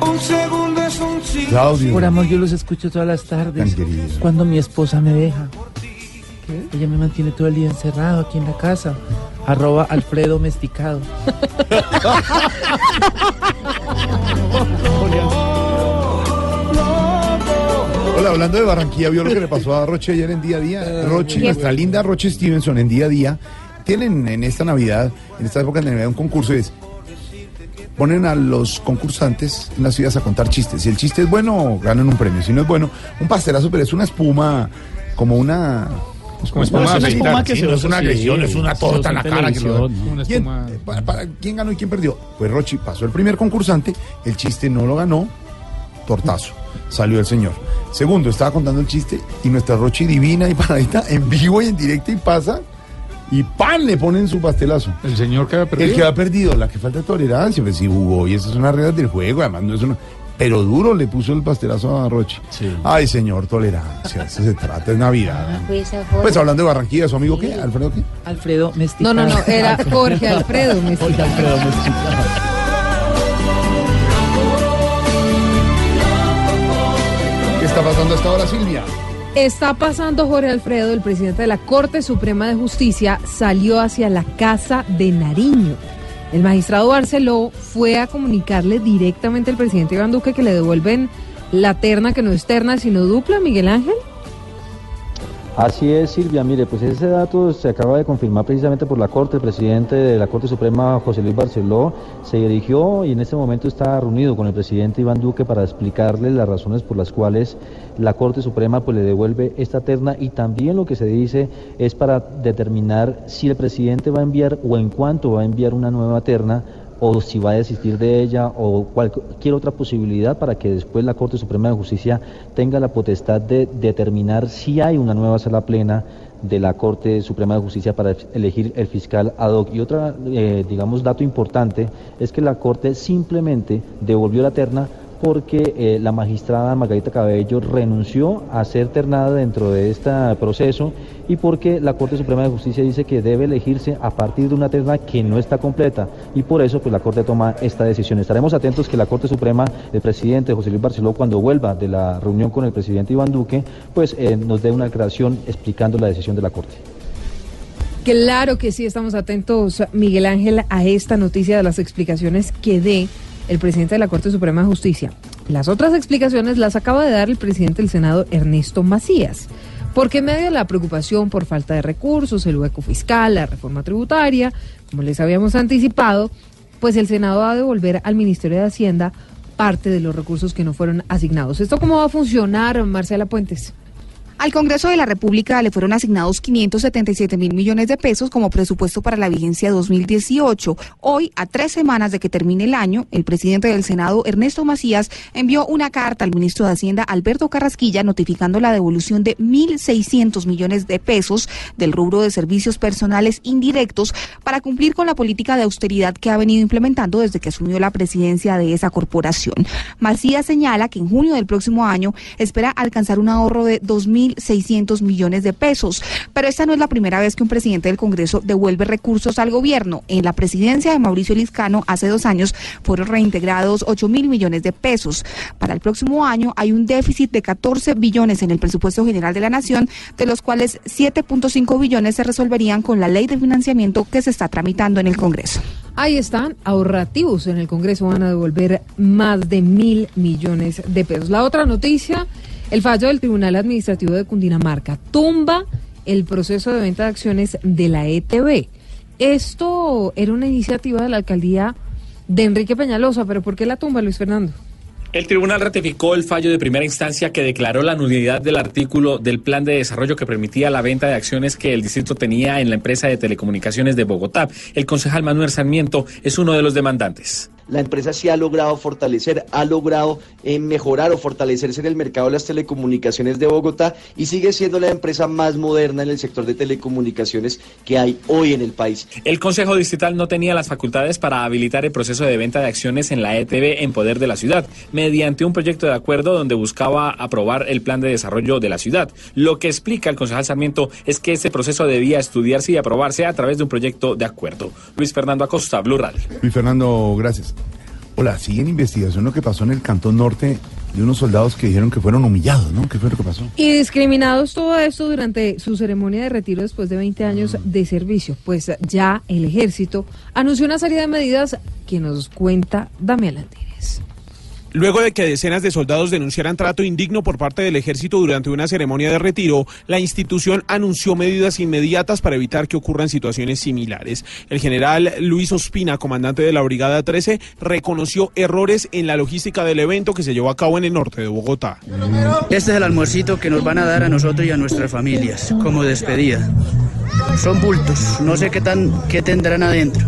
Un segundo es un Claudio. Por amor, yo los escucho todas las tardes. Cuando mi esposa me deja. Ella me mantiene todo el día encerrado aquí en la casa. Arroba Alfredo Domesticado. Hola, hablando de Barranquilla, ¿vio lo que le pasó a Roche ayer en día a día? Roche, nuestra linda Roche Stevenson en día a día, tienen en esta Navidad, en esta época de Navidad, un concurso y es, ponen a los concursantes en las ciudades a contar chistes. Si el chiste es bueno, ganan un premio. Si no es bueno, un pastelazo, pero es una espuma, como una... Es como espuma No, es una espuma que sí, se no es una sí, agresión, es una torta en la cara que lo- ¿no? ¿Quién- espuma- para, para- ¿Quién ganó y quién perdió? Pues Rochi pasó el primer concursante, el chiste no lo ganó, tortazo, salió el señor. Segundo, estaba contando el chiste y nuestra Rochi divina y paradita en vivo y en directo y pasa y ¡pan! le ponen su pastelazo. El señor que había perdido. El que ha perdido, la que falta de tolerancia, pues sí jugó y esas son las reglas del juego, además no es una... Pero duro le puso el pastelazo a Rochi. Ay, señor, tolerancia, eso se trata, es Navidad. Pues hablando de Barranquilla, ¿su amigo qué? ¿Alfredo qué? Alfredo Mesticado. No, no, no, (laughs) era Jorge Alfredo Mesticado. Jorge Alfredo Mesticado. ¿Qué está pasando hasta ahora, Silvia? Está pasando Jorge Alfredo, el presidente de la Corte Suprema de Justicia, salió hacia la Casa de Nariño. El magistrado Barceló fue a comunicarle directamente al presidente Iván Duque que le devuelven la terna que no es terna sino dupla, Miguel Ángel. Así es, Silvia. Mire, pues ese dato se acaba de confirmar precisamente por la Corte. El presidente de la Corte Suprema, José Luis Barceló, se dirigió y en este momento está reunido con el presidente Iván Duque para explicarle las razones por las cuales la Corte Suprema pues, le devuelve esta terna y también lo que se dice es para determinar si el presidente va a enviar o en cuánto va a enviar una nueva terna o si va a desistir de ella o cualquier otra posibilidad para que después la Corte Suprema de Justicia tenga la potestad de determinar si hay una nueva sala plena de la Corte Suprema de Justicia para elegir el fiscal ad hoc. Y otra, eh, digamos, dato importante es que la Corte simplemente devolvió la terna porque eh, la magistrada Margarita Cabello renunció a ser ternada dentro de este proceso y porque la Corte Suprema de Justicia dice que debe elegirse a partir de una terna que no está completa y por eso pues la Corte toma esta decisión. Estaremos atentos que la Corte Suprema, el presidente José Luis Barceló, cuando vuelva de la reunión con el presidente Iván Duque, pues eh, nos dé una declaración explicando la decisión de la Corte. Claro que sí, estamos atentos, Miguel Ángel, a esta noticia de las explicaciones que dé el presidente de la Corte Suprema de Justicia. Las otras explicaciones las acaba de dar el presidente del Senado, Ernesto Macías, porque en medio de la preocupación por falta de recursos, el hueco fiscal, la reforma tributaria, como les habíamos anticipado, pues el Senado va a devolver al Ministerio de Hacienda parte de los recursos que no fueron asignados. ¿Esto cómo va a funcionar, Marcela Puentes? Al Congreso de la República le fueron asignados 577 mil millones de pesos como presupuesto para la vigencia 2018. Hoy, a tres semanas de que termine el año, el presidente del Senado, Ernesto Macías, envió una carta al ministro de Hacienda, Alberto Carrasquilla, notificando la devolución de 1.600 millones de pesos del rubro de servicios personales indirectos para cumplir con la política de austeridad que ha venido implementando desde que asumió la presidencia de esa corporación. Macías señala que en junio del próximo año espera alcanzar un ahorro de 2.000 1.600 millones de pesos. Pero esta no es la primera vez que un presidente del Congreso devuelve recursos al gobierno. En la presidencia de Mauricio Liscano hace dos años fueron reintegrados 8 mil millones de pesos. Para el próximo año hay un déficit de 14 billones en el presupuesto general de la Nación, de los cuales 7.5 billones se resolverían con la ley de financiamiento que se está tramitando en el Congreso. Ahí están, ahorrativos en el Congreso van a devolver más de mil millones de pesos. La otra noticia, el fallo del Tribunal Administrativo de Cundinamarca tumba el proceso de venta de acciones de la ETB. Esto era una iniciativa de la alcaldía de Enrique Peñalosa, pero ¿por qué la tumba, Luis Fernando? El tribunal ratificó el fallo de primera instancia que declaró la nulidad del artículo del plan de desarrollo que permitía la venta de acciones que el distrito tenía en la empresa de telecomunicaciones de Bogotá. El concejal Manuel Sarmiento es uno de los demandantes la empresa sí ha logrado fortalecer, ha logrado eh, mejorar o fortalecerse en el mercado de las telecomunicaciones de Bogotá y sigue siendo la empresa más moderna en el sector de telecomunicaciones que hay hoy en el país. El Consejo Distrital no tenía las facultades para habilitar el proceso de venta de acciones en la ETB en poder de la ciudad, mediante un proyecto de acuerdo donde buscaba aprobar el plan de desarrollo de la ciudad. Lo que explica el concejal Sarmiento es que ese proceso debía estudiarse y aprobarse a través de un proyecto de acuerdo. Luis Fernando Acosta, Blue Radio. Luis Fernando, gracias. Hola, sigue en investigación lo que pasó en el Cantón Norte de unos soldados que dijeron que fueron humillados, ¿no? ¿Qué fue lo que pasó? Y discriminados todo esto durante su ceremonia de retiro después de 20 años de servicio. Pues ya el ejército anunció una serie de medidas que nos cuenta Damián Landines. Luego de que decenas de soldados denunciaran trato indigno por parte del ejército durante una ceremonia de retiro, la institución anunció medidas inmediatas para evitar que ocurran situaciones similares. El general Luis Ospina, comandante de la Brigada 13, reconoció errores en la logística del evento que se llevó a cabo en el norte de Bogotá. Este es el almuercito que nos van a dar a nosotros y a nuestras familias como despedida. Son bultos, no sé qué tan qué tendrán adentro.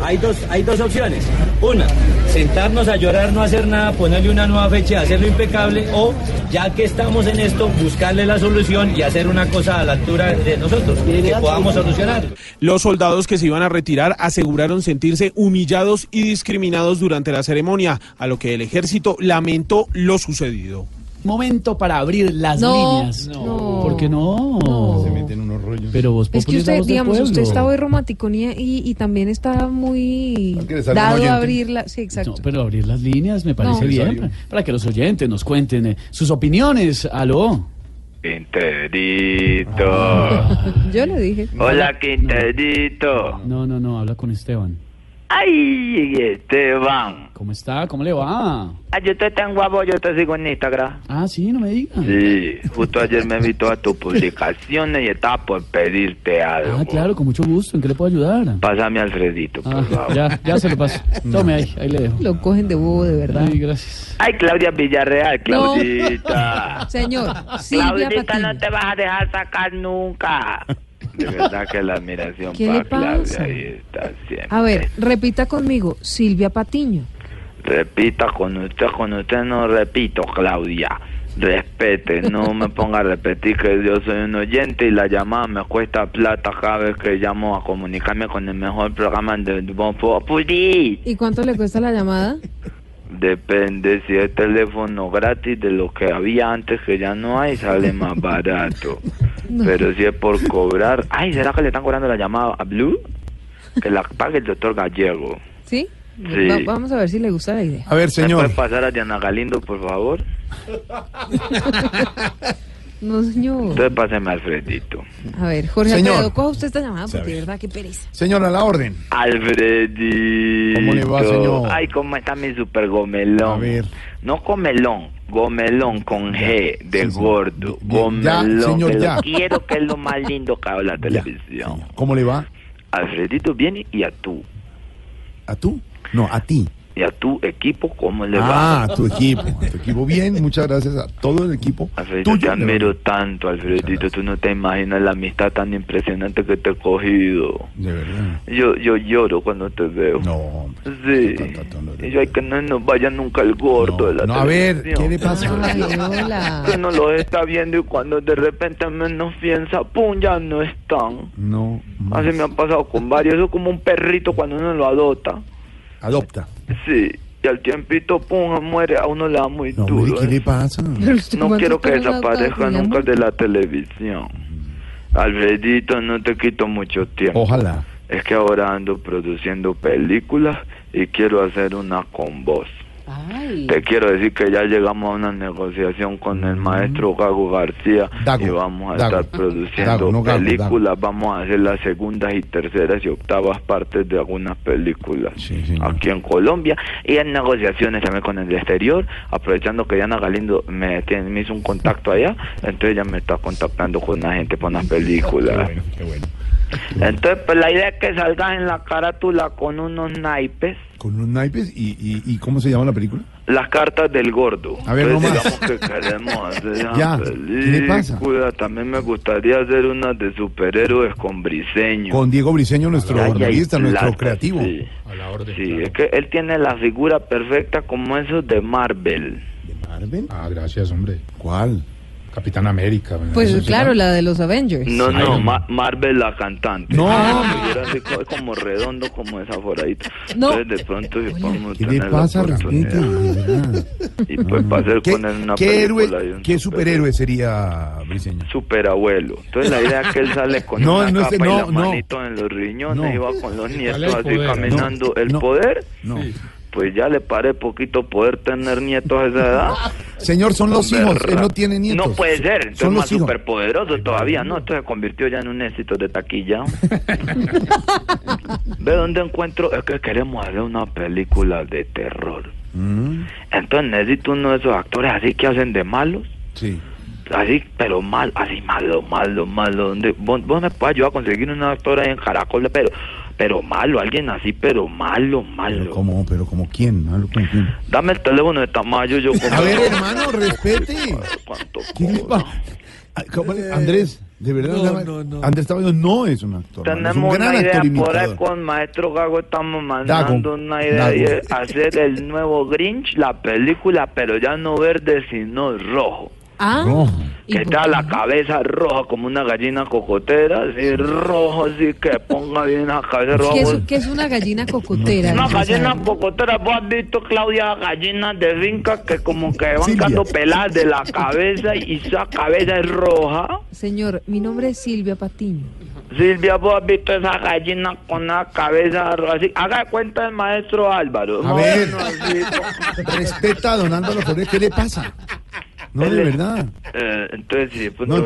Hay dos, hay dos opciones. Una, sentarnos a llorar, no hacer nada, ponerle una nueva fecha, hacerlo impecable, o ya que estamos en esto, buscarle la solución y hacer una cosa a la altura de nosotros, que podamos solucionar. Los soldados que se iban a retirar aseguraron sentirse humillados y discriminados durante la ceremonia, a lo que el ejército lamentó lo sucedido. Momento para abrir las No, líneas. no. ¿Por qué no? Se meten unos rollos. Pero vos Es que usted, digamos, usted está hoy romántico y, y, y también está muy dado a abrir la... Sí, exacto. No, pero abrir las líneas me parece No. bien. Para, para que los oyentes nos cuenten eh, sus opiniones. Aló. Quinterito. Yo le dije. Hola, Quinterito. No, no, no, habla con Esteban. Ay, Esteban. ¿Cómo está? ¿Cómo le va? Ah, yo te tengo guapo, yo te sigo en Instagram. Ah, sí, no me diga. Sí, justo ayer me vi todas tus publicaciones y estaba por pedirte algo. Ah, claro, con mucho gusto. ¿En qué le puedo ayudar? Pásame a Alfredito, por Ah, favor. ya, ya se lo paso. (laughs) Tome ahí, ahí le dejo. Lo cogen de bobo, de verdad. Ay, gracias. Ay, Claudia Villarreal, No. Claudita. Señor, Silvia Claudita, Patiño. no te vas a dejar sacar nunca. De verdad que la admiración ¿Qué para le pasa? Claudia ahí está siempre. A ver, repita conmigo, Silvia Patiño. Repita con usted, con usted no repito, Claudia. Respete, no (laughs) me ponga a repetir que yo soy un oyente y la llamada me cuesta plata cada vez que llamo a comunicarme con el mejor programa de Populi. ¿Y cuánto le cuesta la llamada? Depende si es teléfono gratis de lo que había antes que ya no hay, sale más barato. (laughs) No. Pero si es por cobrar, ay, ¿será que le están cobrando la llamada a Blue? Que la pague el doctor Gallego. ¿Sí? Sí. Va- vamos a ver si le gusta la idea. A ver, ¿Me señor. puede pasar a Diana Galindo, por favor? (laughs) No, señor. Entonces páseme a Alfredito. A ver, Jorge Señor. Alfredo, coja usted esta llamada porque de verdad qué pereza. Señor, a la orden. Alfredito. ¿Cómo le va, señor? Ay, ¿cómo está mi super gomelón? A ver. No comelón, gomelón con G de gordo. Gomelón. señor, que lo ya. quiero que es lo más lindo que ha la televisión. ¿Cómo le va? Alfredito viene y a tú. ¿A tú? No, a ti. Y a tu equipo, ¿cómo le Ah, va? a tu equipo. A tu equipo. Bien, muchas gracias a todo el equipo. Alfredito, tuyo. te admiro tanto, Alfredito. Tú no te imaginas la amistad tan impresionante que te he cogido. De verdad. Yo, yo lloro cuando te veo. No, Sí. Y yo, ay, que no nos vaya nunca el gordo de la No, a ver, televisión. ¿qué le pasa? Hola. Que no los está viendo y cuando de repente menos piensa, ¡pum! ya no están. No. Así me ha pasado con varios. Eso es como un perrito cuando uno lo adopta. Adopta. Sí. Y al tiempito, ¡pum! muere. A uno le da muy No, duro. ¿qué ¿eh? le pasa? No quiero que desaparezca nunca de la televisión. Alfredito, no te quito mucho tiempo. Ojalá. Es que ahora ando produciendo películas y quiero hacer una con vos. Te quiero decir que ya llegamos a una negociación con el maestro Gago García Dago, y vamos a Dago, estar produciendo Dago, no Gago, películas. Vamos a hacer las segundas y terceras y octavas partes de algunas películas aquí en Colombia y en negociaciones también con el exterior. Aprovechando que Diana Galindo me, tiene- me hizo un contacto allá, entonces ella me está contactando con la gente para unas películas. Entonces, pues la idea es que salgas en la carátula con unos naipes, Con unos naipes y, y, y ¿cómo se llama la película? las cartas del gordo. A ver, Entonces, no más. digamos que queremos hacer Ya, ¿qué le pasa? También me gustaría hacer una de superhéroes con Briseño. Con Diego Briseño, nuestro jornalista, nuestro plata, creativo. Sí, Sí, es que él tiene la figura perfecta como esos de Marvel. ¿Marvel? Ah, gracias, hombre. ¿Cuál? Capitán América. Pues sí, claro, ¿no? la de los Avengers. No, no, Ma- Marvel la cantante. No. Ah, yo era así co- como redondo, como desaforadito. No. Entonces, de pronto, si podemos ¿Qué le tener la pasa, de verdad? (laughs) Y pues para hacer ¿Qué, con él una qué película héroe, un qué superhéroe sería Briseño? superabuelo. Entonces la idea es que él sale con No, una no capa sé, y no, la no. manito en los riñones No. y va con los nietos así poder? caminando. No, ¿El no. poder? No. Pues ya le paré poquito poder tener nietos a esa edad. (laughs) Señor, son los Hombre, hijos, él no tiene nietos. No puede ser, entonces Son más superpoderoso todavía, ¿no? Entonces se convirtió ya en un éxito de taquilla. (laughs) ¿Ve dónde encuentro? Es que queremos hacer una película de terror. Mm, Entonces necesito uno de esos actores así que hacen de malos. Sí. Así, pero mal, así malo, malo, malo. ¿Dónde? ¿Vos, vos me puedes ayudar a conseguir un actor ahí en Caracol, pero, pero malo, alguien así, pero malo, malo. ¿Cómo? ¿Pero como quién? ¿Malo con quién? Dame el teléfono de Tamayo, yo A ver, hermano, respete. ¿cómo le- Andrés, de verdad. No, la- Andrés Tamayo no es un actor. Tenemos es un gran una idea actor por ahí con Maestro Gago, estamos mandando Dago, una idea Dago. y es hacer el nuevo Grinch, la película, pero ya no verde, sino rojo. Ah, Que está la cabeza roja como una gallina cocotera, así rojo, así que ponga bien la cabeza roja. ¿qué es, vos- qué es una gallina cocotera? Una gallina cocotera, vos has visto, Claudia, gallinas de finca que como que van quedando peladas de la cabeza y esa cabeza es roja. Señor, mi nombre es Silvia Patiño. Silvia, vos has visto esa gallina con una cabeza roja así. Haga cuenta el maestro Álvaro. A ver. menos así. Respeta a don Álvaro ¿qué le pasa? No, de verdad. (laughs) Eh, entonces, No,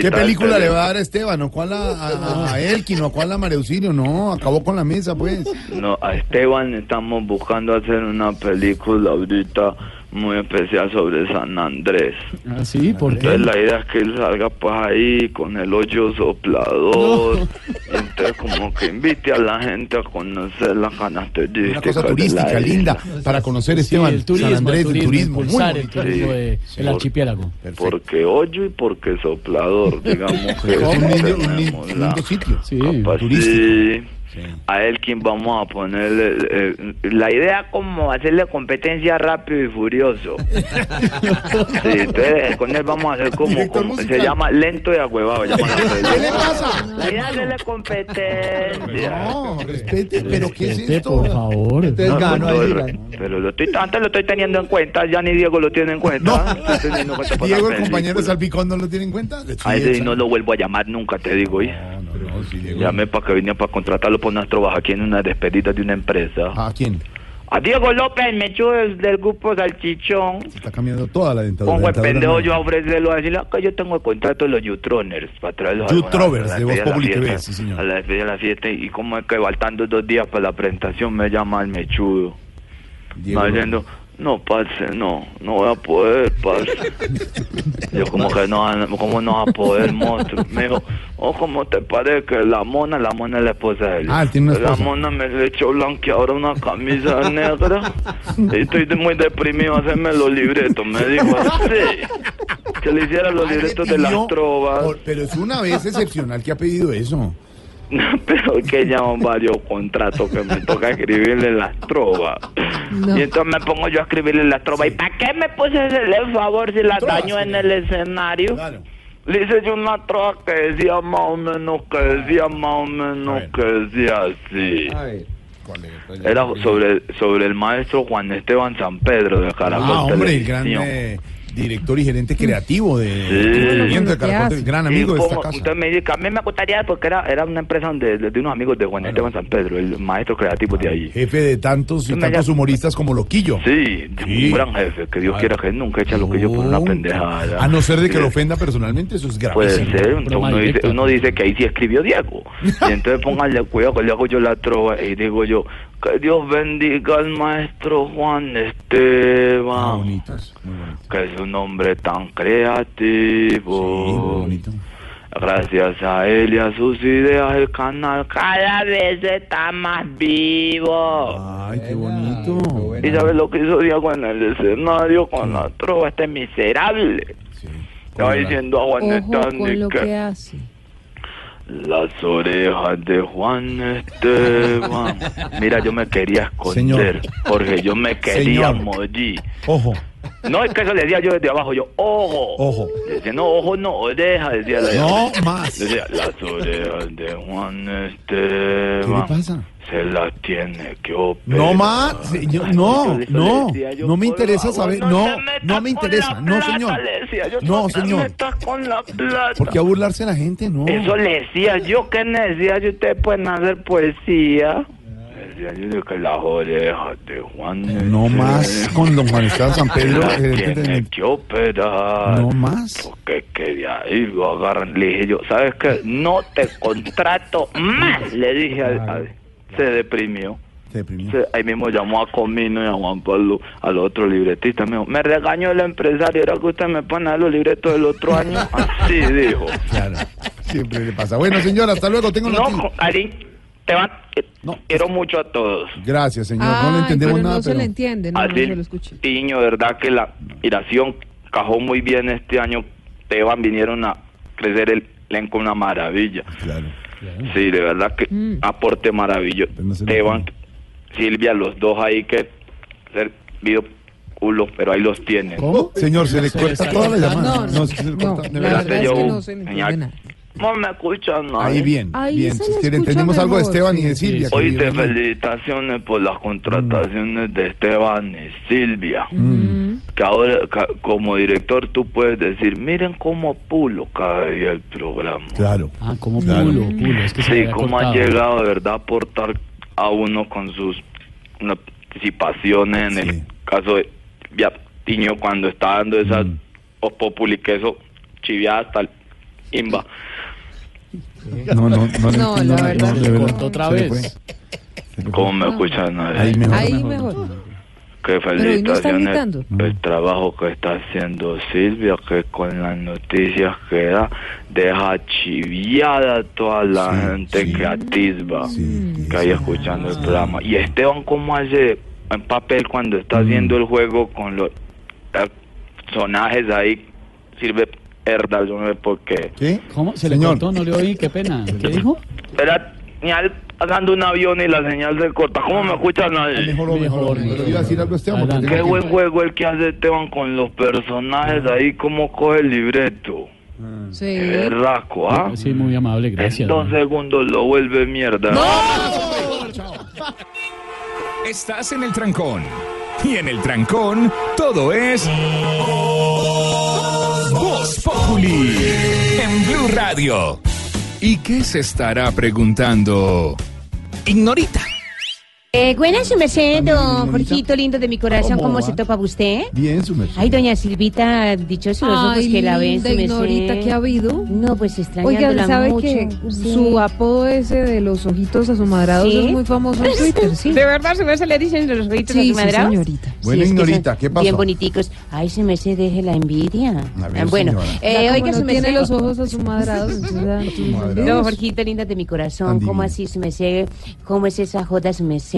¿Qué película le va a dar a Esteban? ¿O cuál a, a, a Elkin? ¿O cuál a Auxilio? No, acabó con la mesa, pues. No, a Esteban estamos buscando hacer una película ahorita muy especial sobre San Andrés. Ah, sí, ¿por qué? Entonces la idea es que él salga pues ahí con el hoyo soplador. Entonces como que invite a la gente a conocer las características. Una cosa de la turística, isla. linda, para conocer Esteban, el turismo, San Andrés, el turismo, el turismo. Muy impulsar el bonito. turismo Sí, de- sí, el por- archipiélago. Porque hoyo y porque soplador, digamos (laughs) que Es un lindo, un lindo, sitio. Sí, turístico. Sí. A él quien vamos a ponerle eh, la idea como hacerle competencia rápido y furioso. (laughs) Sí, entonces con él vamos a hacer como, se llama lento y agüevado. ¿Qué le pasa? La idea es hacerle competencia. No, respete, pero ¿qué es esto? por favor. No, pero, pero lo estoy, antes lo estoy teniendo en cuenta, ya ni Diego lo tiene en cuenta. La Diego, el compañero. Salpicón, ¿no lo tiene en cuenta? A ese sí no lo vuelvo a llamar nunca, te digo. Llamé para que viniera para contratarlo por nuestro trabajo aquí en una despedida de una empresa. ¿A quién? A Diego López, el mechudo del, del grupo Salchichón. Está cambiando toda la dentadura. Pongo el pendejo no. yo a ofrecerlo a decirle que yo tengo el contrato de los Jutroners para traerlos a- Jutrovers, de Voz fiesta, sí, señor. A la despedida de la fiesta y como es que faltando dos días para la presentación me llama el mechudo. Diego no, parce, no, no voy a poder, parce. (laughs) Yo como que no, ¿cómo no va a poder, monstruo? Me dijo, oh, ¿cómo te parece que la mona, la mona es la esposa de él? Ah, tiene una La esposa. mona me le echó blanqueadora una camisa negra. Y estoy de- muy deprimido a hacerme los libretos. Me dijo así, que le hiciera los Ay, le libretos de las trovas. por- Pero es una vez excepcional que ha pedido eso. (laughs) Pero que ya van varios contratos que me toca escribirle las trovas. Y entonces me pongo yo a escribirle las trovas. ¿Y para qué me puse a hacerle el favor si la daño en el escenario? Le hice yo una trova que decía más o menos, que decía más o menos, que decía así. Era sobre, sobre el maestro Juan Esteban San Pedro de Caracol Ah, hombre, el gran Televisión. eh, director y gerente creativo de Sí. entretenimiento de Caracol, Sí, gran amigo de esta casa. Usted me dice a mí me gustaría porque era, era una empresa donde, de unos amigos de Juan Esteban San Pedro, el maestro creativo de ahí. Jefe de tantos y tantos llama- humoristas como Loquillo. Sí, Sí. un gran jefe, que Dios quiera que nunca eche a Loquillo por una pendejada. A no ser de que Sí. lo ofenda personalmente, eso es Puede gravísimo. ser, entonces uno dice, uno dice que ahí sí escribió Diego. (laughs) Y entonces pónganle cuidado que le hago yo la trova y digo yo, que Dios bendiga al maestro Juan Esteban. Que es un hombre tan creativo. Gracias a él y a sus ideas el canal cada vez está más vivo. Ay, qué bonito. ¿Y sabes lo que hizo Diego en el escenario con la trova este miserable? Estaba diciendo a Juan Ojo Esteban con lo que que hace. Las orejas de Juan Esteban. (laughs) Mira, yo me quería esconder, Señor. Jorge, yo me quería Señor. morir. Ojo. (laughs) No, es que eso le decía yo desde abajo, yo, ojo. Ojo. Decía, no, ojo, no, oreja, decía la No más. Decía, las orejas de Juan ¿Qué le Esteban pasa? se las tiene que operar. No más, señor, no, Yo le- no, decía yo, no me interesa saber, no no, me interesa, no señor, le decía yo, no señor, metas con la plata. ¿por qué a burlarse a la gente? No. Eso le decía yo, ¿qué necesidad si ustedes pueden hacer poesía? Decía yo que las orejas de Juan. No más con don Juan Esteban San Pedro. Tiene de- que operar. No más. Porque quería ir, lo agarran. Le dije yo, ¿sabes qué? No te contrato más. Le dije al. al- se deprimió. Se deprimió. Se- ahí mismo llamó a Comino y a Juan Pablo, al otro libretista. Me dijo, me regañó el empresario, era que usted me pone a los libretos del otro año. (laughs) Así dijo. Claro. Siempre le pasa. Bueno, señor, hasta luego. Tengo No. Ari, te van. Quiero mucho a todos. Gracias, señor. no le entendemos pero nada, no se pero... le entiende, no, no Así, se lo escuché. Tiño, verdad que la inspiración cajó muy bien este año. Teban vinieron a crecer el elenco una maravilla. Claro. Sí, de verdad que Mm. aporte maravilloso. Teban, Silvia, los dos ahí que servido culo, pero ahí los tienen. ¿Cómo? Señor, se le corta toda la llamada. No, no, no, no No me escuchan nada. Ahí bien, Ahí bien. se Si quiere, escucha algo de mejor, Esteban y sí. de Silvia. que Hoy te vivieron felicitaciones por las contrataciones de Esteban y Silvia. Mm. Que ahora, ca- como director, tú puedes decir, miren cómo pulo cada día el programa. Claro. Ah, como Claro. pulo, pulo. Es que se Sí, había cómo ha cortado. llegado de verdad a aportar a uno con sus participaciones, en el caso de Viatiño, cuando está dando esas Mm. o populi que eso chiviada hasta el imba. (laughs) No, no, no. No, la verdad. de verdad. Cortó otra Se vez. Se. ¿Cómo me escuchan? Ahí mejor. Ahí mejor. Que hoy no está felicitaciones gritando. el trabajo que está haciendo Silvia, que con las noticias que da deja chiviada a toda la gente que atisba, que hay escuchando el programa. Y Esteban, ¿cómo hace en papel cuando está haciendo el juego con los personajes ahí? Sirve herda, yo no sé por qué. ¿Qué? ¿Cómo? Se le Señor. cortó, no le oí, qué pena. (laughs) ¿Qué dijo? Era señal pasando un avión y la señal se corta. ¿Cómo me escuchan ahí? Mejor, mejor. Pero iba a decir algo Esteban. porque Adelante. Qué buen juego el que hace Esteban con los personajes ahí, cómo coge el libreto. Sí. Qué berraco, ¿ah? Sí, muy amable, En gracias. dos segundos lo vuelve mierda. Estás en el trancón. Y en el trancón, todo es. Voz Populi. En Blue Radio. ¿Y qué se estará preguntando? Ignorita. Eh, buenas, su merced, don Jorgito lindo de mi corazón, ¿Cómo se topa usted? Bien, su merced. Ay, doña Silvita, dichosos los ojos que la ven, su merced. que ha habido. No, pues Oiga, extrañándola ¿sabe mucho. que Sí. su apodo ese de los ojitos asumadrados ¿Sí? es muy famoso en Twitter? (laughs) Sí. ¿De verdad su merced le dicen los ojitos Sí, sí, asumadrados? señorita. Bueno, ignorita, ¿qué pasó? Bien boniticos. Ay, su merced, deje la envidia. Ver, Ah, bueno, eh, oiga, no su merced. tiene los ojos asumadrados, entonces. Don Jorgito, linda de mi corazón, ¿cómo así su merced? ¿Cómo es esa joda su merced?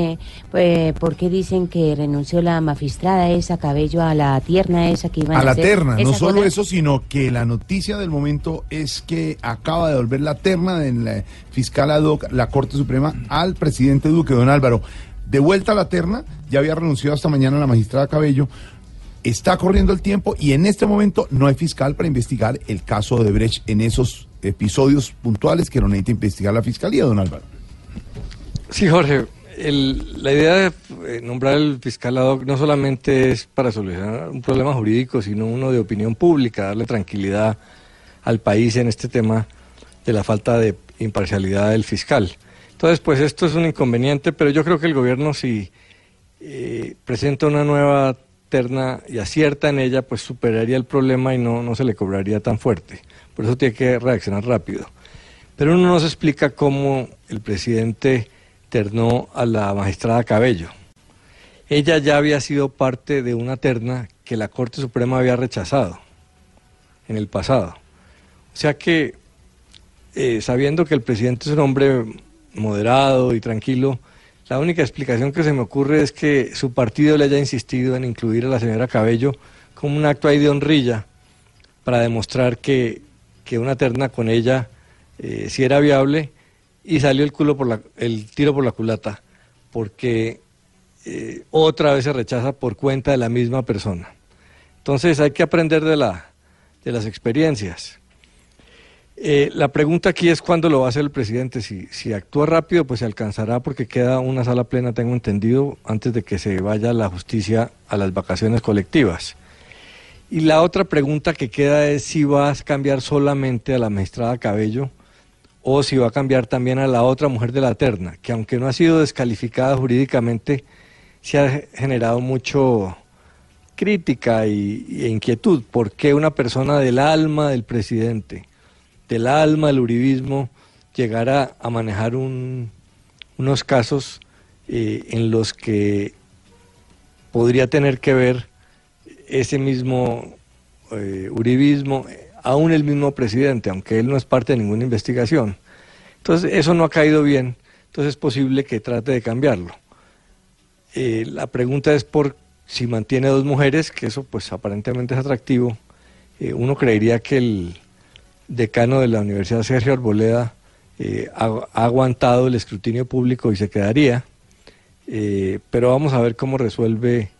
Pues, ¿por qué dicen que renunció la magistrada esa, cabello, a la tierna esa que iban a, A la hacer? terna, no solo eso, sino que la noticia del momento es que acaba de volver la terna del eh, fiscal ad hoc, la Corte Suprema, al presidente Duque, don Álvaro. De vuelta a la terna, ya había renunciado hasta mañana la magistrada Cabello. Está corriendo el tiempo y en este momento no hay fiscal para investigar el caso de Brecht en esos episodios puntuales que lo necesita investigar la fiscalía, don Álvaro. Sí, Jorge, el- la idea de eh, nombrar el fiscal ad hoc no solamente es para solucionar un problema jurídico, sino uno de opinión pública, darle tranquilidad al país en este tema de la falta de imparcialidad del fiscal. Entonces, pues esto es un inconveniente, pero yo creo que el gobierno si eh, presenta una nueva terna y acierta en ella, pues superaría el problema y no, no se le cobraría tan fuerte. Por eso tiene que reaccionar rápido. Pero uno no se explica cómo el presidente ternó a la magistrada Cabello. Ella ya había sido parte de una terna que la Corte Suprema había rechazado en el pasado. O sea que, eh, sabiendo que el presidente es un hombre moderado y tranquilo, la única explicación que se me ocurre es que su partido le haya insistido en incluir a la señora Cabello como un acto ahí de honrilla para demostrar que, que una terna con ella eh, sí era viable y salió el, culo por la, el tiro por la culata porque eh, otra vez se rechaza por cuenta de la misma persona. Entonces hay que aprender de, la, de las experiencias. Eh, la pregunta aquí es cuándo lo va a hacer el presidente. Si, si actúa rápido, pues se alcanzará porque queda una sala plena, tengo entendido, antes de que se vaya la justicia a las vacaciones colectivas. Y la otra pregunta que queda es si va a cambiar solamente a la magistrada Cabello o si va a cambiar también a la otra mujer de la terna, que aunque no ha sido descalificada jurídicamente, se ha generado mucho crítica y, inquietud. ¿Por qué una persona del alma del presidente, del alma del uribismo, llegara a manejar un- unos casos eh, en los que podría tener que ver ese mismo eh, uribismo, aún el mismo presidente, aunque él no es parte de ninguna investigación. Entonces, eso no ha caído bien, entonces es posible que trate de cambiarlo. Eh, la pregunta es por si mantiene dos mujeres, que eso pues aparentemente es atractivo. Eh, uno creería que el decano de la Universidad Sergio Arboleda eh, ha, ha aguantado el escrutinio público y se quedaría, pero vamos a ver cómo resuelve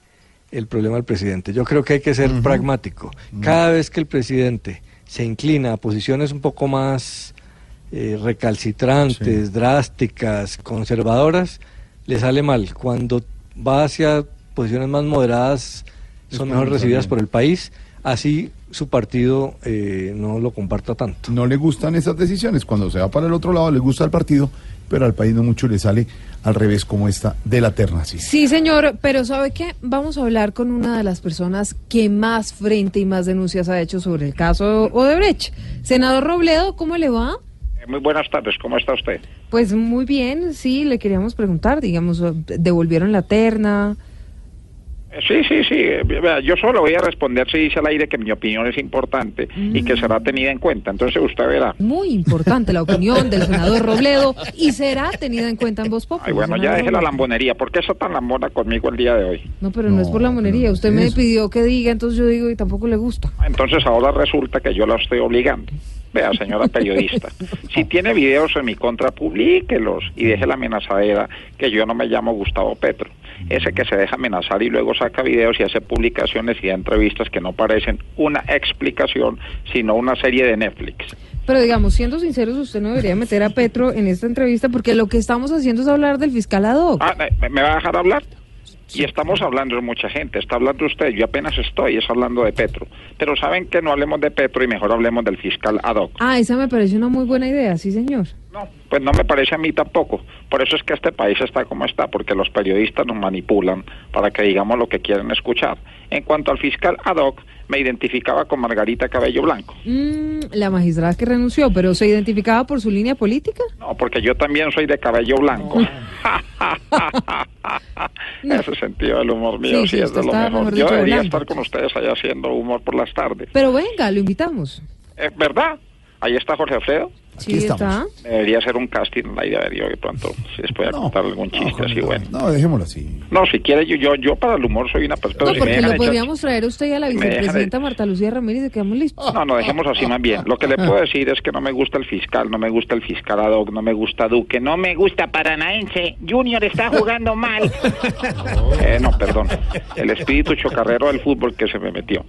el problema el presidente. Yo creo que hay que ser pragmático. Cada vez que el presidente se inclina a posiciones un poco más eh, recalcitrantes, drásticas, conservadoras, le sale mal. Cuando va hacia posiciones más moderadas, son mejor recibidas por el país, así su partido eh, no lo comparta tanto. No le gustan esas decisiones. Cuando se va para el otro lado, le gusta al partido, pero al país no mucho le sale al revés como esta de la terna. Sí. Sí, señor, pero ¿sabe qué? Vamos a hablar con una de las personas que más frente y más denuncias ha hecho sobre el caso Odebrecht. Senador Robledo, ¿cómo le va? Eh, Muy buenas tardes, ¿cómo está usted? Pues muy bien, sí, le queríamos preguntar, digamos, devolvieron la terna. Eh, Sí, sí, sí. eh, vea, Yo solo voy a responder si dice al aire que mi opinión es importante y que será tenida en cuenta. Entonces usted verá. Muy importante la opinión del senador Robledo y será tenida en cuenta en Voz Populi. Ay, bueno, ya deje la lambonería. ¿Por qué está tan lambona conmigo el día de hoy? No, pero no, es por la monería. Usted me eso. pidió que diga, entonces yo digo y tampoco le gusta. Entonces ahora resulta que yo la estoy obligando. Vea, señora periodista, (laughs) si tiene videos en mi contra, publíquelos y deje la amenazadera que yo no me llamo Gustavo Petro. Ese que se deja amenazar y luego saca videos y hace publicaciones y da entrevistas que no parecen una explicación, sino una serie de Netflix. Pero digamos, siendo sinceros, usted no debería meter a Petro en esta entrevista porque lo que estamos haciendo es hablar del fiscal ad hoc. Ah, ¿me- ¿me va a dejar hablar? Y estamos hablando de mucha gente, está hablando usted, yo apenas estoy, es hablando de Petro. Pero saben que no hablemos de Petro y mejor hablemos del fiscal ad hoc. Ah, esa me parece una muy buena idea, sí, señor. Pues no me parece a mí tampoco. Por eso es que este país está como está, porque los periodistas nos manipulan para que digamos lo que quieren escuchar. En cuanto al fiscal ad hoc, me identificaba con Margarita Cabello Blanco. Mm, la magistrada que renunció, pero se identificaba por su línea política. No, porque yo también soy de cabello blanco. (laughs) Ese sentido del humor mío Sí, sí, sí, es de lo mejor. mejor Yo debería blanco. estar con ustedes allá haciendo humor por las tardes. Pero venga, lo invitamos. ¿Es verdad? Ahí está Jorge Alfredo. Sí, está. Debería hacer un casting la idea de Dios de pronto. Si les puede contar algún chiste así bueno. No, dejémoslo así. No, si quiere, yo, yo, yo para el humor soy una persona. No, porque lo echar- podríamos traer a usted y a la vicepresidenta Marta Lucía Ramírez y quedamos listos. No, no, dejemos así más bien. Lo que le puedo decir es que no me gusta el fiscal, no me gusta el fiscal ad hoc, no me gusta Duque, no me gusta Paranaense. Junior está jugando mal. (laughs) Eh, no, perdón. El espíritu chocarrero del fútbol que se me metió.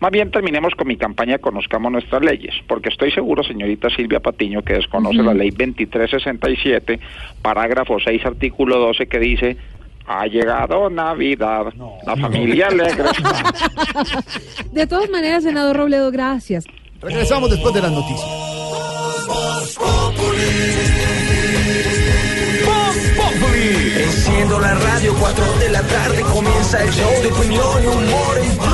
Más bien terminemos con mi campaña Conozcamos nuestras leyes, porque estoy seguro, señorita Silvia Patiño, que desconoce la ley 2367, parágrafo 6, artículo 12, que dice, ha llegado Navidad, la familia alegre está. De todas maneras, senador Robledo, gracias. Regresamos después de las noticias. Enciendo la radio, 4 de la tarde comienza el show de opinión y humor en Blue. Esto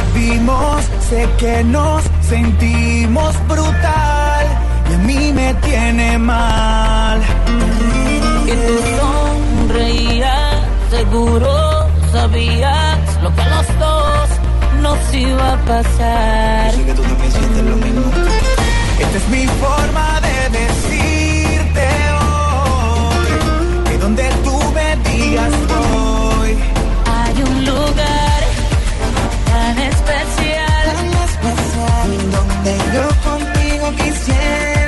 Nos vimos, sé que nos sentimos brutal y a mí me tiene mal. Que tú sonreías, seguro sabías lo que a los dos nos iba a pasar. que tú también sientes lo mismo. Esta es mi forma de decirte hoy que donde tú me digas Yo contigo quisiera.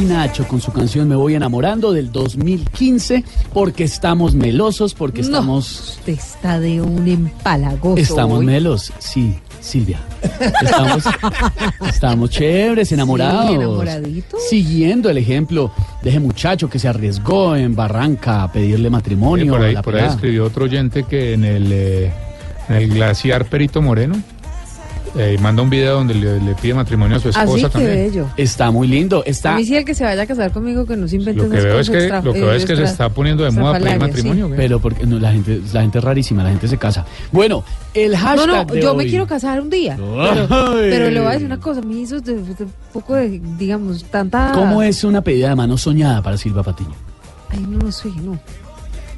Y Nacho con su canción Me voy enamorando del 2015 porque estamos melosos, porque estamos... Usted está de un empalagoso. Estamos hoy. melos, sí, Silvia. Estamos, (laughs) estamos chéveres, enamorados. Sí, enamoraditos. Siguiendo el ejemplo de ese muchacho que se arriesgó en Barranca a pedirle matrimonio. por a ahí, la por ahí escribió otro oyente que en el, eh, en el glaciar Perito Moreno eh, manda un video donde le, le pide matrimonio a su Así esposa que también. bello. Está muy lindo. A Está mí sí el que se vaya a casar conmigo que no se invente Lo que veo es que, extra- lo que, veo es que se extra- está poniendo de moda pedir sí. matrimonio. ¿qué? Pero porque no, la gente, la gente es rarísima, la gente se casa. Bueno, el hashtag No, no, de yo me hoy. quiero casar un día. (laughs) Pero, pero le voy a decir una cosa, a mí eso es de, de poco de, digamos, tanta... ¿Cómo es una pedida de mano soñada para Silva Patiño? Ay, no, no sé, no.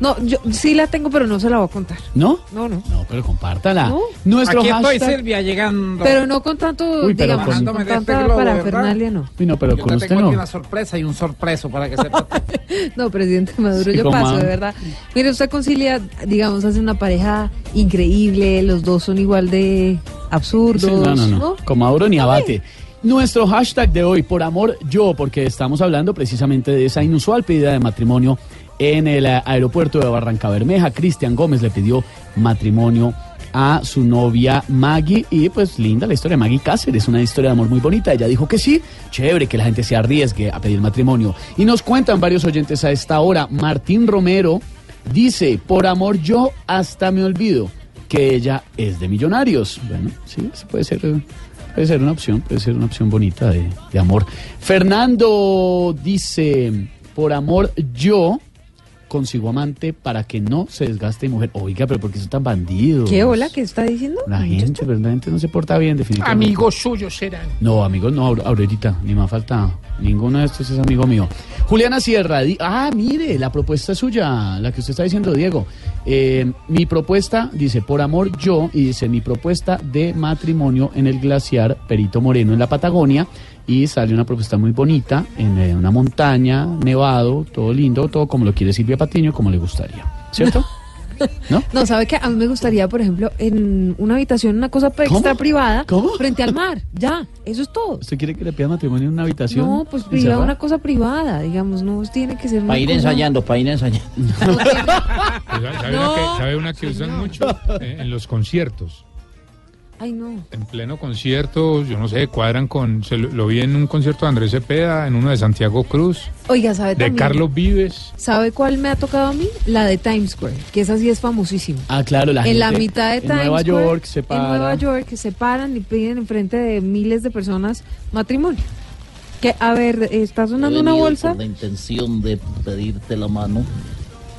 No, yo sí la tengo, pero no se la voy a contar. ¿No? No, no. No, pero compártala. No. Nuestro Aquí estoy, hashtag. Silvia, llegando. Pero no con tanto, Uy, pero digamos, con- con, este tanta parafernalia, no. Uy, no, pero Yo con te usted tengo no. aquí una sorpresa y un sorpreso para que sepa. (laughs) No, presidente Maduro, Sí, yo paso, de verdad. Mire, usted concilia, digamos, hace una pareja increíble, los dos son igual de absurdos. Sí, no, no, no. Con Maduro ni abate. Nuestro hashtag de hoy, por amor yo, porque estamos hablando precisamente de esa inusual pedida de matrimonio en el eh, aeropuerto de Barranca Bermeja. Cristian Gómez le pidió matrimonio a su novia Maggie y pues linda la historia de Maggie Cáceres, una historia de amor muy bonita. Ella dijo que sí, chévere que la gente se arriesgue a pedir matrimonio. Y nos cuentan varios oyentes a esta hora. Martín Romero dice, por amor yo hasta me olvido que ella es de millonarios. Bueno, sí, puede ser, puede ser una opción, puede ser una opción bonita de amor. Fernando dice, por amor yo consigo amante para que no se desgaste mi mujer. Oiga, pero ¿por qué son tan bandidos? ¿Qué hola que está diciendo? La gente, pero la gente no se porta bien, definitivamente. Amigos suyos serán. No, amigos, no, Aurelita, ni más falta. Ninguno de estos es amigo mío. Juliana Sierra, di- ah, mire, la propuesta es suya, la que usted está diciendo, Diego. Eh, mi propuesta, dice, por amor yo, y dice, mi propuesta de matrimonio en el glaciar Perito Moreno en la Patagonia, y sale una propuesta muy bonita, en eh, una montaña, nevado, todo lindo, todo como lo quiere Silvia Patiño, como le gustaría, ¿cierto? (laughs) No, ¿sabe qué? A mí me gustaría, por ejemplo, en una habitación, una cosa extra privada, frente al mar. Ya, eso es todo. ¿Usted quiere que le pida matrimonio en una habitación? No, pues privada, una cosa privada, digamos, no tiene que ser una Para ir cosa- ensayando, para ir ensayando. (laughs) ¿Sabe, No. una que, sabe una que usan mucho? Eh, en los conciertos. Ay, no. En pleno concierto, yo no sé, cuadran con... Se lo, lo vi en un concierto de Andrés Cepeda, en uno de Santiago Cruz, Oiga, ¿sabe de también? Carlos Vives. ¿Sabe cuál me ha tocado a mí? La de Times Square, que esa sí es famosísima. Ah, claro, la en la gente mitad de en Times Nueva Square, York se En para. Nueva York se paran y piden enfrente de miles de personas matrimonio. Que, a ver, está sonando una bolsa. Con la intención de pedirte la mano.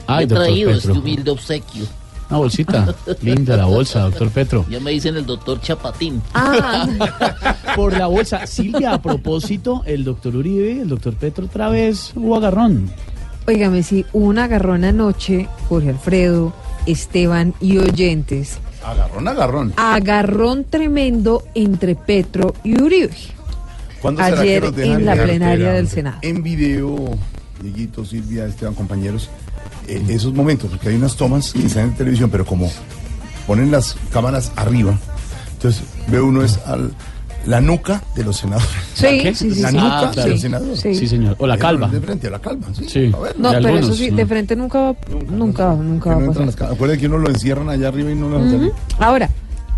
Ay, He traído este humilde obsequio. Una bolsita. Linda la bolsa, doctor Petro. Ya me dicen el doctor Chapatín. Ah, (laughs) Por la bolsa. Silvia, a propósito, el doctor Uribe, el doctor Petro otra vez hubo agarrón. Óigame, sí, hubo un agarrón anoche, Jorge Alfredo, Esteban y oyentes. Agarrón, agarrón. Agarrón tremendo entre Petro y Uribe. ¿Cuándo será que Ayer en la plenaria del Senado. En video, Dieguito, Silvia, Esteban, compañeros, eh, esos momentos, porque hay unas tomas que están en televisión, pero como ponen las cámaras arriba, entonces ve uno es al, la nuca de los senadores. (laughs) Sí, ¿La qué? sí, sí, La sí. nuca Ah, de claro. los senadores. Sí. Sí, señor. O la calva. De frente a la calva, sí. Sí. A ver, No, de pero algunos, eso sí, ¿no? de frente nunca va, nunca, nunca que va no a pasar. las. Acuérdense que uno lo encierran allá arriba y no lo Ujú. salir. Ahora,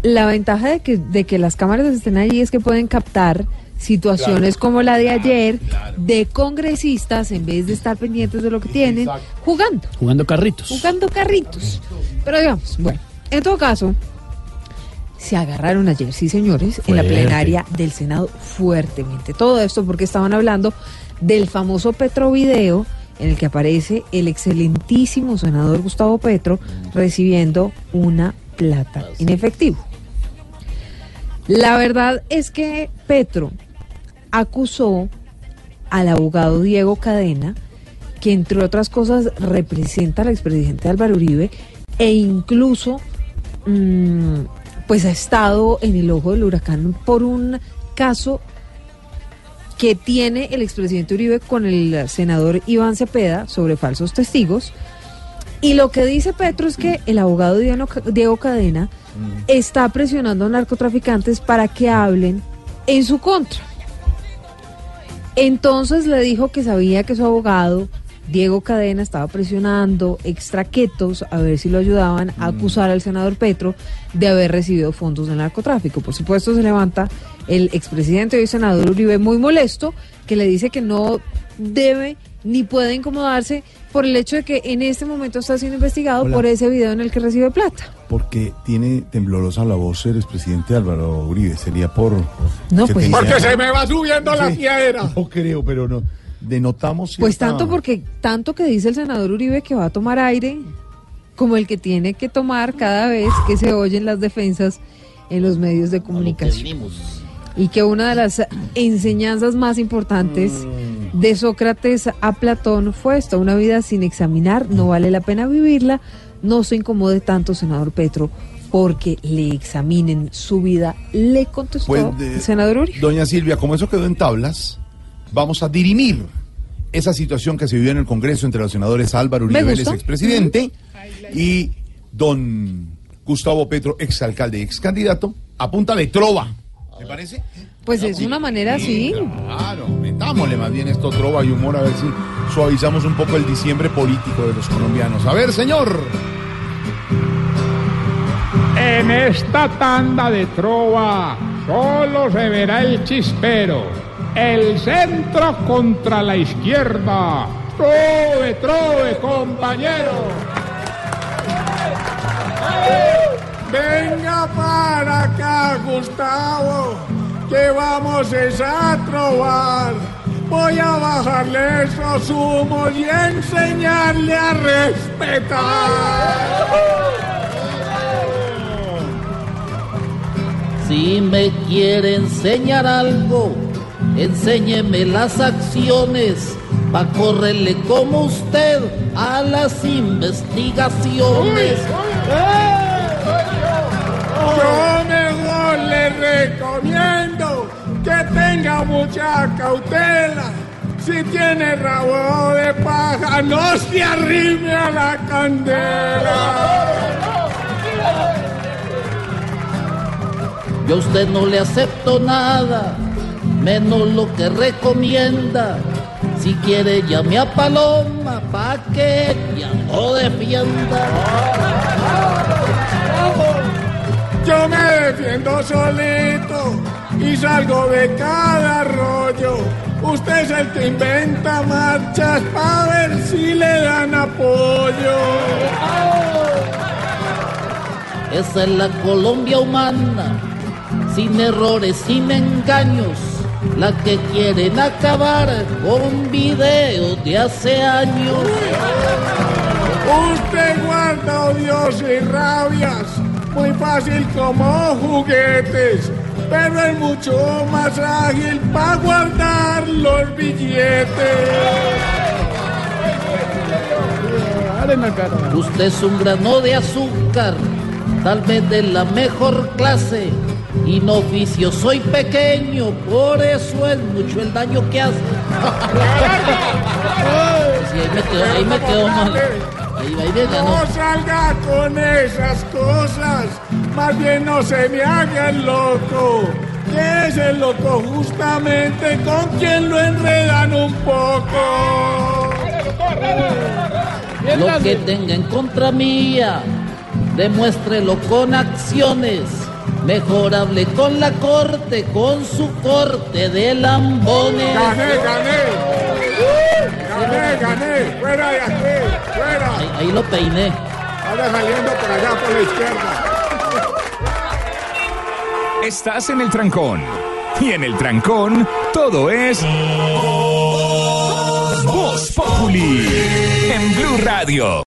la ventaja de que, de que las cámaras estén allí es que pueden captar situaciones como la de ayer de congresistas en vez de estar pendientes de lo que tienen, jugando, Jugando carritos. jugando carritos. Pero digamos, bueno, en todo caso, se agarraron ayer, sí señores, en la plenaria del Senado fuertemente. Todo esto porque estaban hablando del famoso Petrovideo en el que aparece el excelentísimo senador Gustavo Petro recibiendo una plata en efectivo. La verdad es que Petro acusó al abogado Diego Cadena, que entre otras cosas representa al expresidente Álvaro Uribe e incluso mm, pues ha estado en el ojo del huracán por un caso que tiene el expresidente Uribe con el senador Iván Cepeda sobre falsos testigos. Y lo que dice Petro es que el abogado Diego Diego Cadena está presionando a narcotraficantes para que hablen en su contra. Entonces le dijo que sabía que su abogado, Diego Cadena, estaba presionando extraquetos a ver si lo ayudaban a acusar al senador Petro de haber recibido fondos del narcotráfico. Por supuesto, se levanta el expresidente y hoy senador Uribe muy molesto, que le dice que no debe ni puede incomodarse por el hecho de que en este momento está siendo investigado Hola. por ese video en el que recibe plata. Porque tiene temblorosa la voz el expresidente Álvaro Uribe. Sería por. No, que pues- tenía- Porque se me va subiendo la piedra. No creo, pero no. Denotamos. Pues tanto porque tanto que dice el senador Uribe que va a tomar aire como el que tiene que tomar cada vez que se oyen las defensas en los medios de comunicación. Y que una de las enseñanzas más importantes de Sócrates a Platón fue esto, una vida sin examinar, no vale la pena vivirla, no se incomode tanto, senador Petro, porque le examinen su vida, le contestó Pues, de- el senador Uribe. Doña Silvia, como eso quedó en tablas, vamos a dirimir esa situación que se vivió en el Congreso entre los senadores Álvaro Uribe Vélez, expresidente, y don Gustavo Petro, exalcalde y excandidato, a punta de trova. ¿Me parece? Pues es una manera así. Claro, metámosle más bien esto trova y humor a ver si suavizamos un poco el diciembre político de los colombianos. A ver, señor. En esta tanda de trova solo se verá el chispero, el centro contra la izquierda. Trove, trove, compañero. Venga para acá, Gustavo, que vamos a trobar. Voy a bajarle esos humos y enseñarle a respetar. Si me quiere enseñar algo, enséñeme las acciones pa' correrle como usted a las investigaciones. Yo mejor le recomiendo que tenga mucha cautela. Si tiene rabo de paja, no se arrime a la candela. Yo a usted no le acepto nada, menos lo que recomienda. Si quiere llame a Paloma pa' que ella no defienda. Yo me defiendo solito y salgo de cada rollo. Usted es el que inventa marchas para ver si le dan apoyo. Esa es la Colombia humana, sin errores, sin engaños, la que quieren acabar con videos de hace años. Usted guarda odios y rabias, muy fácil como juguetes, pero es mucho más ágil para guardar los billetes. Usted es un grano de azúcar, tal vez de la mejor clase. Y soy pequeño, por eso es mucho el daño que hace. (laughs) Ahí me quedó, ahí me quedó mal. Ahí, ahí. No salga con esas cosas, más bien no se me haga el loco. Que es el loco justamente con quien lo enredan un poco. Lo que tenga en contra mía, demuéstrelo con acciones. Mejor hable con la corte, con su corte de lambones. Gané, gané. Gané, gané. Fuera de aquí, fuera. Ahí, ahí lo peiné. Ahora saliendo por allá por la izquierda. Estás en el trancón. Y en el trancón, todo es. Voz Populi. En Blue Radio.